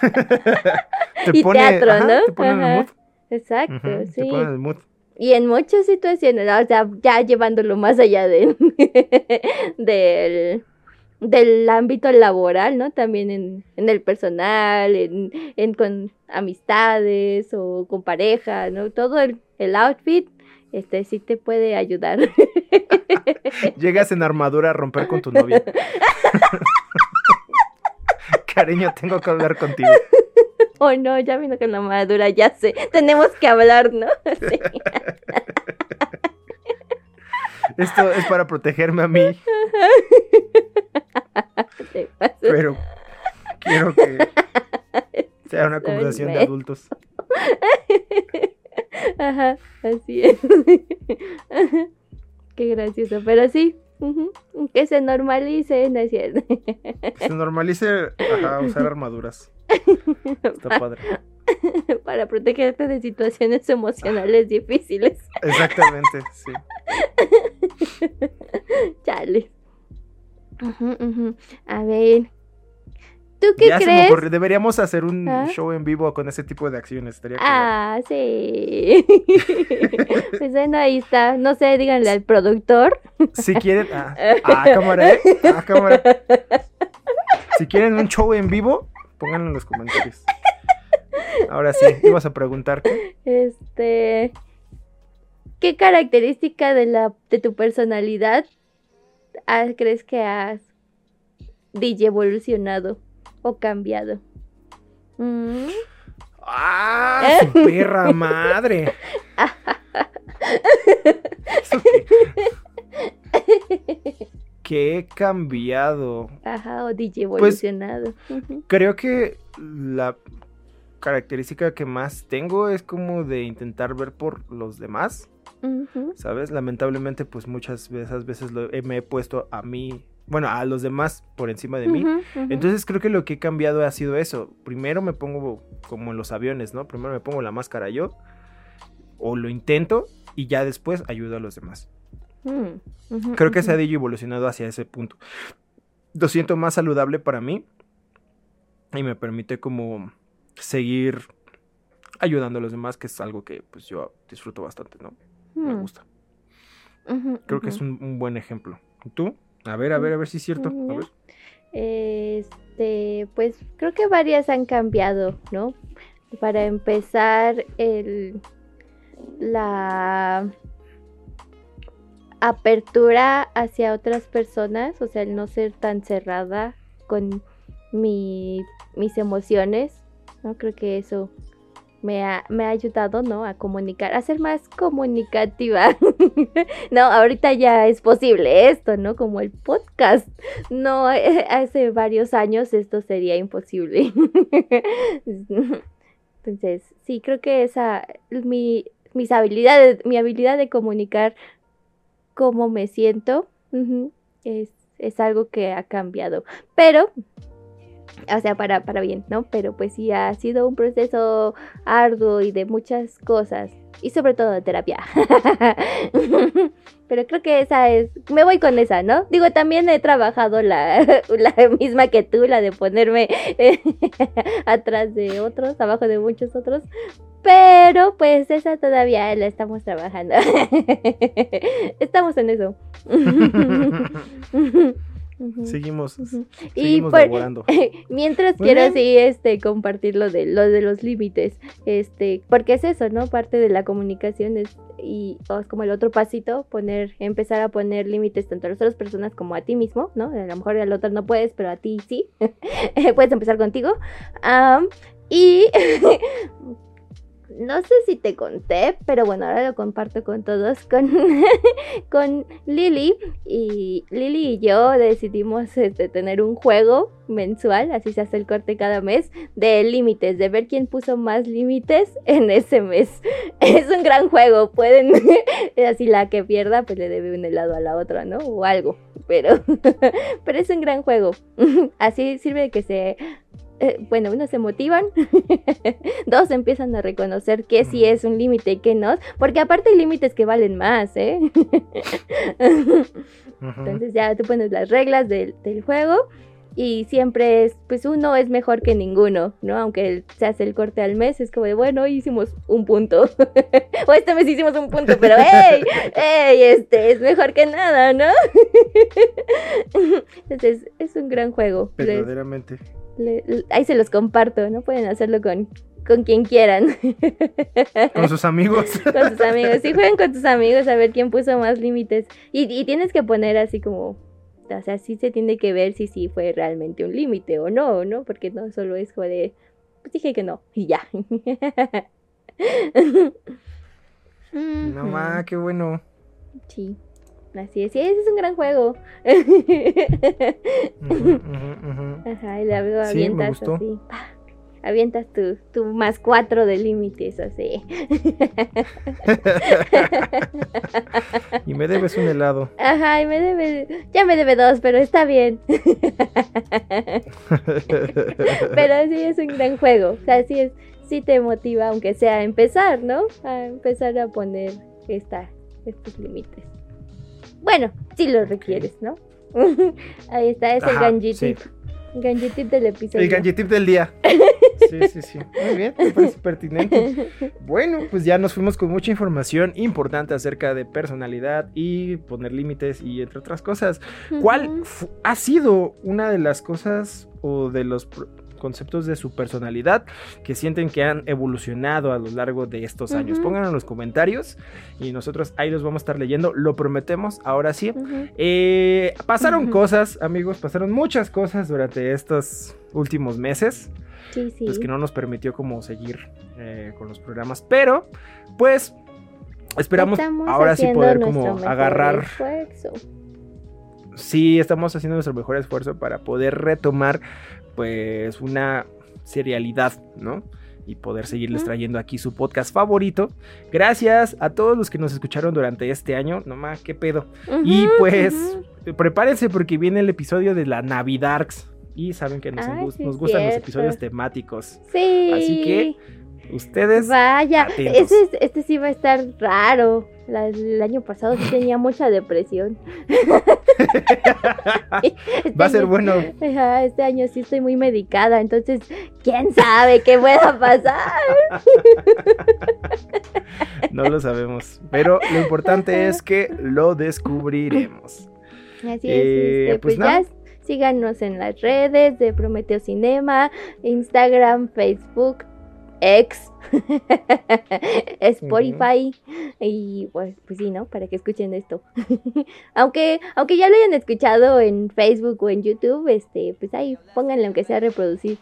Te Y teatro, ajá, ¿no? Te pone en el Ajá. mood. Exacto, sí. Te pone el mood. Y en muchas situaciones, o sea, ya llevándolo más allá del, del, del ámbito laboral, ¿no? También en, en el personal, en, en con amistades o con pareja, ¿no? Todo el, el outfit, este sí te puede ayudar. Llegas en armadura a romper con tu novia. Cariño, tengo que hablar contigo. oh no, ya vino con la madura, ya sé. Tenemos que hablar, ¿no? Sí. Esto es para protegerme a mí. pero quiero que sea una conversación de adultos. Ajá, así es. Qué gracioso, pero sí, que se normalice, ¿no es cierto? Se normalice ajá, usar armaduras. Está padre. Para protegerte de situaciones emocionales difíciles. Exactamente, sí. Chale. A ver, ¿tú qué ya se me crees? Deberíamos hacer un ¿Ah? show en vivo con ese tipo de acciones. Estaría. Ah, sí. pues bueno, ahí está. No sé, díganle al productor. Si quieren. Ah, ah, cámara, ¿eh? Ah, cámara. Si quieren un show en vivo, pónganlo en los comentarios. Ahora sí, ibas a preguntar. ¿qué? Este, ¿qué característica de la de tu personalidad ah, crees que has DJ evolucionado o cambiado? Mm, ¡Ah! ¡Su perra madre! ¿Eso qué? ¿Qué he cambiado? Ajá, o DJ Pues, evolucionado. Ujú, Creo que la característica que más tengo es como de intentar ver por los demás, ¿sabes? Lamentablemente, pues muchas de esas veces lo- eh, me he puesto a mí, bueno, a los demás por encima de mí. Entonces creo que lo que he cambiado ha sido eso. Primero me pongo como en los aviones, ¿no? Primero me pongo la máscara yo, o lo intento, y ya después ayudo a los demás. Mm, Creo que se ha evolucionado hacia ese punto. Lo siento más saludable para mí y me permite como seguir ayudando a los demás, que es algo que pues yo disfruto bastante, ¿no? Me Mm, gusta. Creo que es un, un buen ejemplo. ¿Y ¿Tú? A ver, a ver, a ver si es cierto. A Mm, ver. Este, pues creo que varias han cambiado, ¿no? Para empezar, el, la apertura hacia otras personas, o sea, el no ser tan cerrada con mi- mis emociones, ¿no? Creo que eso me ha, me ha ayudado, ¿no? A comunicar, a ser más comunicativa. no, ahorita ya es posible esto, ¿no? Como el podcast. No, hace varios años esto sería imposible. Entonces, sí, creo que esa, mi, mis habilidades, mi habilidad de comunicar cómo me siento, es, es algo que ha cambiado. Pero, o sea, para, para bien, ¿no? Pero pues sí ha sido un proceso arduo y de muchas cosas. Y sobre todo de terapia. Pero creo que esa es. Me voy con esa, ¿no? Digo, también he trabajado la, la misma que tú, la de ponerme atrás de otros, abajo de muchos otros. Pero pues esa todavía la estamos trabajando. estamos en eso. Seguimos, por- laborando. Mientras Muy quiero bien. sí este compartir lo de lo de los límites, este, porque es eso, ¿no? Parte de la comunicación es y o es como el otro pasito, poner empezar a poner límites tanto a las otras personas como a ti mismo, ¿no? A lo mejor al otro no puedes, pero a ti sí. puedes empezar contigo. Y no sé si te conté, pero bueno, ahora lo comparto con todos, con, con Lili. Y Lili y yo decidimos este, tener un juego mensual, así se hace el corte cada mes, de límites, de ver quién puso más límites en ese mes. Es un gran juego, pueden, así la que pierda, pues le debe un helado a la otra, ¿no? O algo, pero, pero es un gran juego. Así sirve que se eh, bueno, unos se motivan, dos empiezan a reconocer que sí es un límite y que no, porque aparte hay límites que valen más, ¿eh? Entonces ya tú pones las reglas del, del juego y siempre es, pues uno es mejor que ninguno, ¿no? Aunque se hace el corte al mes, es como de, bueno, hoy hicimos un punto. o este mes hicimos un punto, pero ¡hey! ¡hey! Este es mejor que nada, ¿no? Entonces, es un gran juego. Verdaderamente. le- le- ahí se los comparto, ¿no? Pueden hacerlo con, con quien quieran. Con sus amigos. con sus amigos. Sí, jueguen con tus amigos a ver quién puso más límites. Y, y tienes que poner así como. O sea, sí se tiene que ver si sí fue realmente un límite o no, ¿no? Porque no solo es como de. Pues dije que no, y ya. No ma, qué bueno. Sí. Así es, sí, ese es un gran juego. Ujú, ujú, ujú. Ajá, y luego Sí, me gustó. así. Avientas tu, tu más cuatro de límites, así. Y me debes un helado. Ajá, y me debe. Ya me debe dos, pero está bien. Pero sí es un gran juego. O sea, sí, es, sí te motiva, aunque sea a empezar, ¿no? A empezar a poner esta, estos límites. Bueno, si lo requieres, ¿no? Ahí está, es el Ajá, ganji sí. tip. Ganji tip del episodio. El ganjetip del día. Sí, sí, sí. Muy bien, me parece pertinente. Bueno, pues ya nos fuimos con mucha información importante acerca de personalidad y poner límites y entre otras cosas. ¿Cuál ha sido una de las cosas o de los conceptos de su personalidad que sienten que han evolucionado a lo largo de estos años? Ujú. Pónganlo en los comentarios y nosotros ahí los vamos a estar leyendo. Lo prometemos, ahora sí. Ujú. Eh, pasaron Ujú. cosas, amigos, pasaron muchas cosas durante estos últimos meses Sí, sí. pues que no nos permitió como seguir eh, con los programas. Pero, pues, esperamos Estamos ahora sí poder como agarrar. esfuerzo. Sí, estamos haciendo nuestro mejor esfuerzo para poder retomar, pues, una serialidad, ¿no? Y poder seguirles trayendo aquí su podcast favorito. Gracias a todos los que nos escucharon durante este año. Nomás, qué pedo. Y pues, ujú. prepárense porque viene el episodio de la Navidarks. Y saben que nos, Ay, gus- sí, nos gustan los episodios temáticos. Sí. Así que, Ustedes Vaya, este sí va a estar raro. La- el año pasado sí tenía mucha depresión. Este va a ser año- bueno. Este año sí estoy muy medicada, entonces, ¿quién sabe qué pueda pasar? No lo sabemos. Pero lo importante es que lo descubriremos. Así Eh, es, este, pues pues, ya síganos en las redes de Prometeo Cinema, Instagram, Facebook, X, Spotify y pues, pues sí, ¿no? Para que escuchen esto. aunque, aunque ya lo hayan escuchado en Facebook o en YouTube, este, pues ahí pónganle aunque sea reproducir.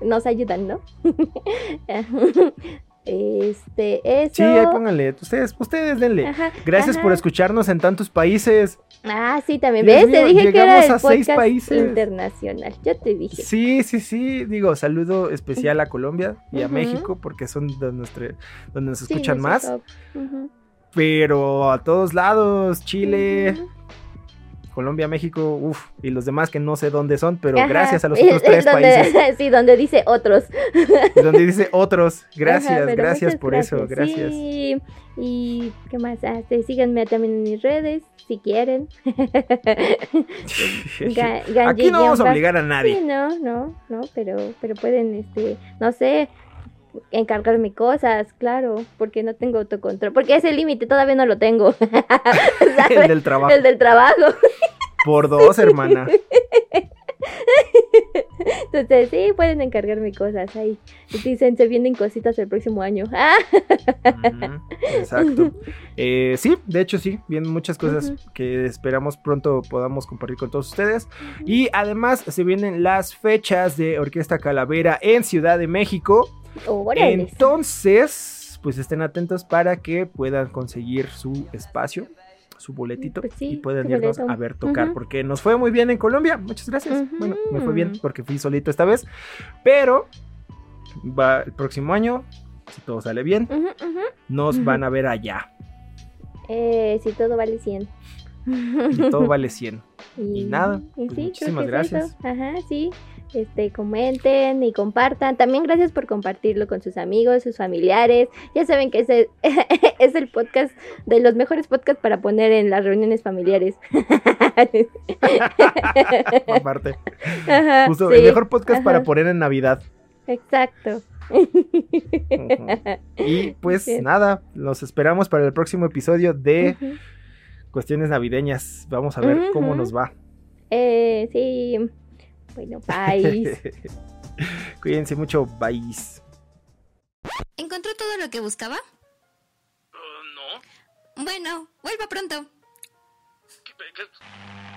Nos ayudan, ¿no? este, eso. Sí, ahí pónganle. Ustedes, ustedes denle. Ajá, Gracias por escucharnos en tantos países. Ah, sí, también. Dios ¿Ves? Te dije que era el a seis países. internacional. Yo te dije. Sí, sí, sí. Digo, saludo especial a Colombia y a. México porque son de nuestra, donde nos escuchan nuestro más. Pero a todos lados, Chile. Colombia, México, uff, y los demás que no sé dónde son, pero Ajá. gracias a los otros es tres donde- países. Sí, donde dice otros. y donde dice otros. Gracias, Ajá, gracias por eso, gracias. Sí, y qué más, ah, sí, síganme también en mis redes, si quieren. Aquí no vamos a obligar a Sí, nadie. no, no, no, pero, pero pueden, este, no sé, encargarme cosas, claro, porque no tengo autocontrol, porque ese límite todavía no lo tengo. El del trabajo. El del trabajo. Por dos, hermana. Entonces, sí, pueden encargarme cosas ahí. Dicen, se vienen cositas el próximo año. Ah, Exacto. Eh, sí, de hecho sí, vienen muchas cosas que esperamos pronto podamos compartir con todos ustedes. Y además se vienen las fechas de Orquesta Calavera en Ciudad de México. Entonces, pues estén atentos para que puedan conseguir su espacio, su boletito Pues sí, y puedan irnos boleto. a ver tocar porque nos fue muy bien en Colombia. Muchas gracias. Bueno, me fue bien porque fui solito esta vez, pero va el próximo año, si todo sale bien, nos van a ver allá Eh, si todo vale 100. y todo vale 100. Y nada, y pues sí, muchísimas es gracias. Ajá, sí. Este, comenten y compartan. También gracias por compartirlo con sus amigos, sus familiares. Ya saben que ese es el podcast de los mejores podcasts para poner en las reuniones familiares. Aparte, Ajá, justo sí, el mejor podcast para poner en Navidad. Exacto. Y pues Bien. nada, los esperamos para el próximo episodio de cuestiones navideñas. Vamos a ver cómo nos va. Eh, sí. Bueno, bye. Cuídense mucho, bye. ¿Encontró todo lo que buscaba? no. Bueno, vuelva pronto. ¿Qué- qué-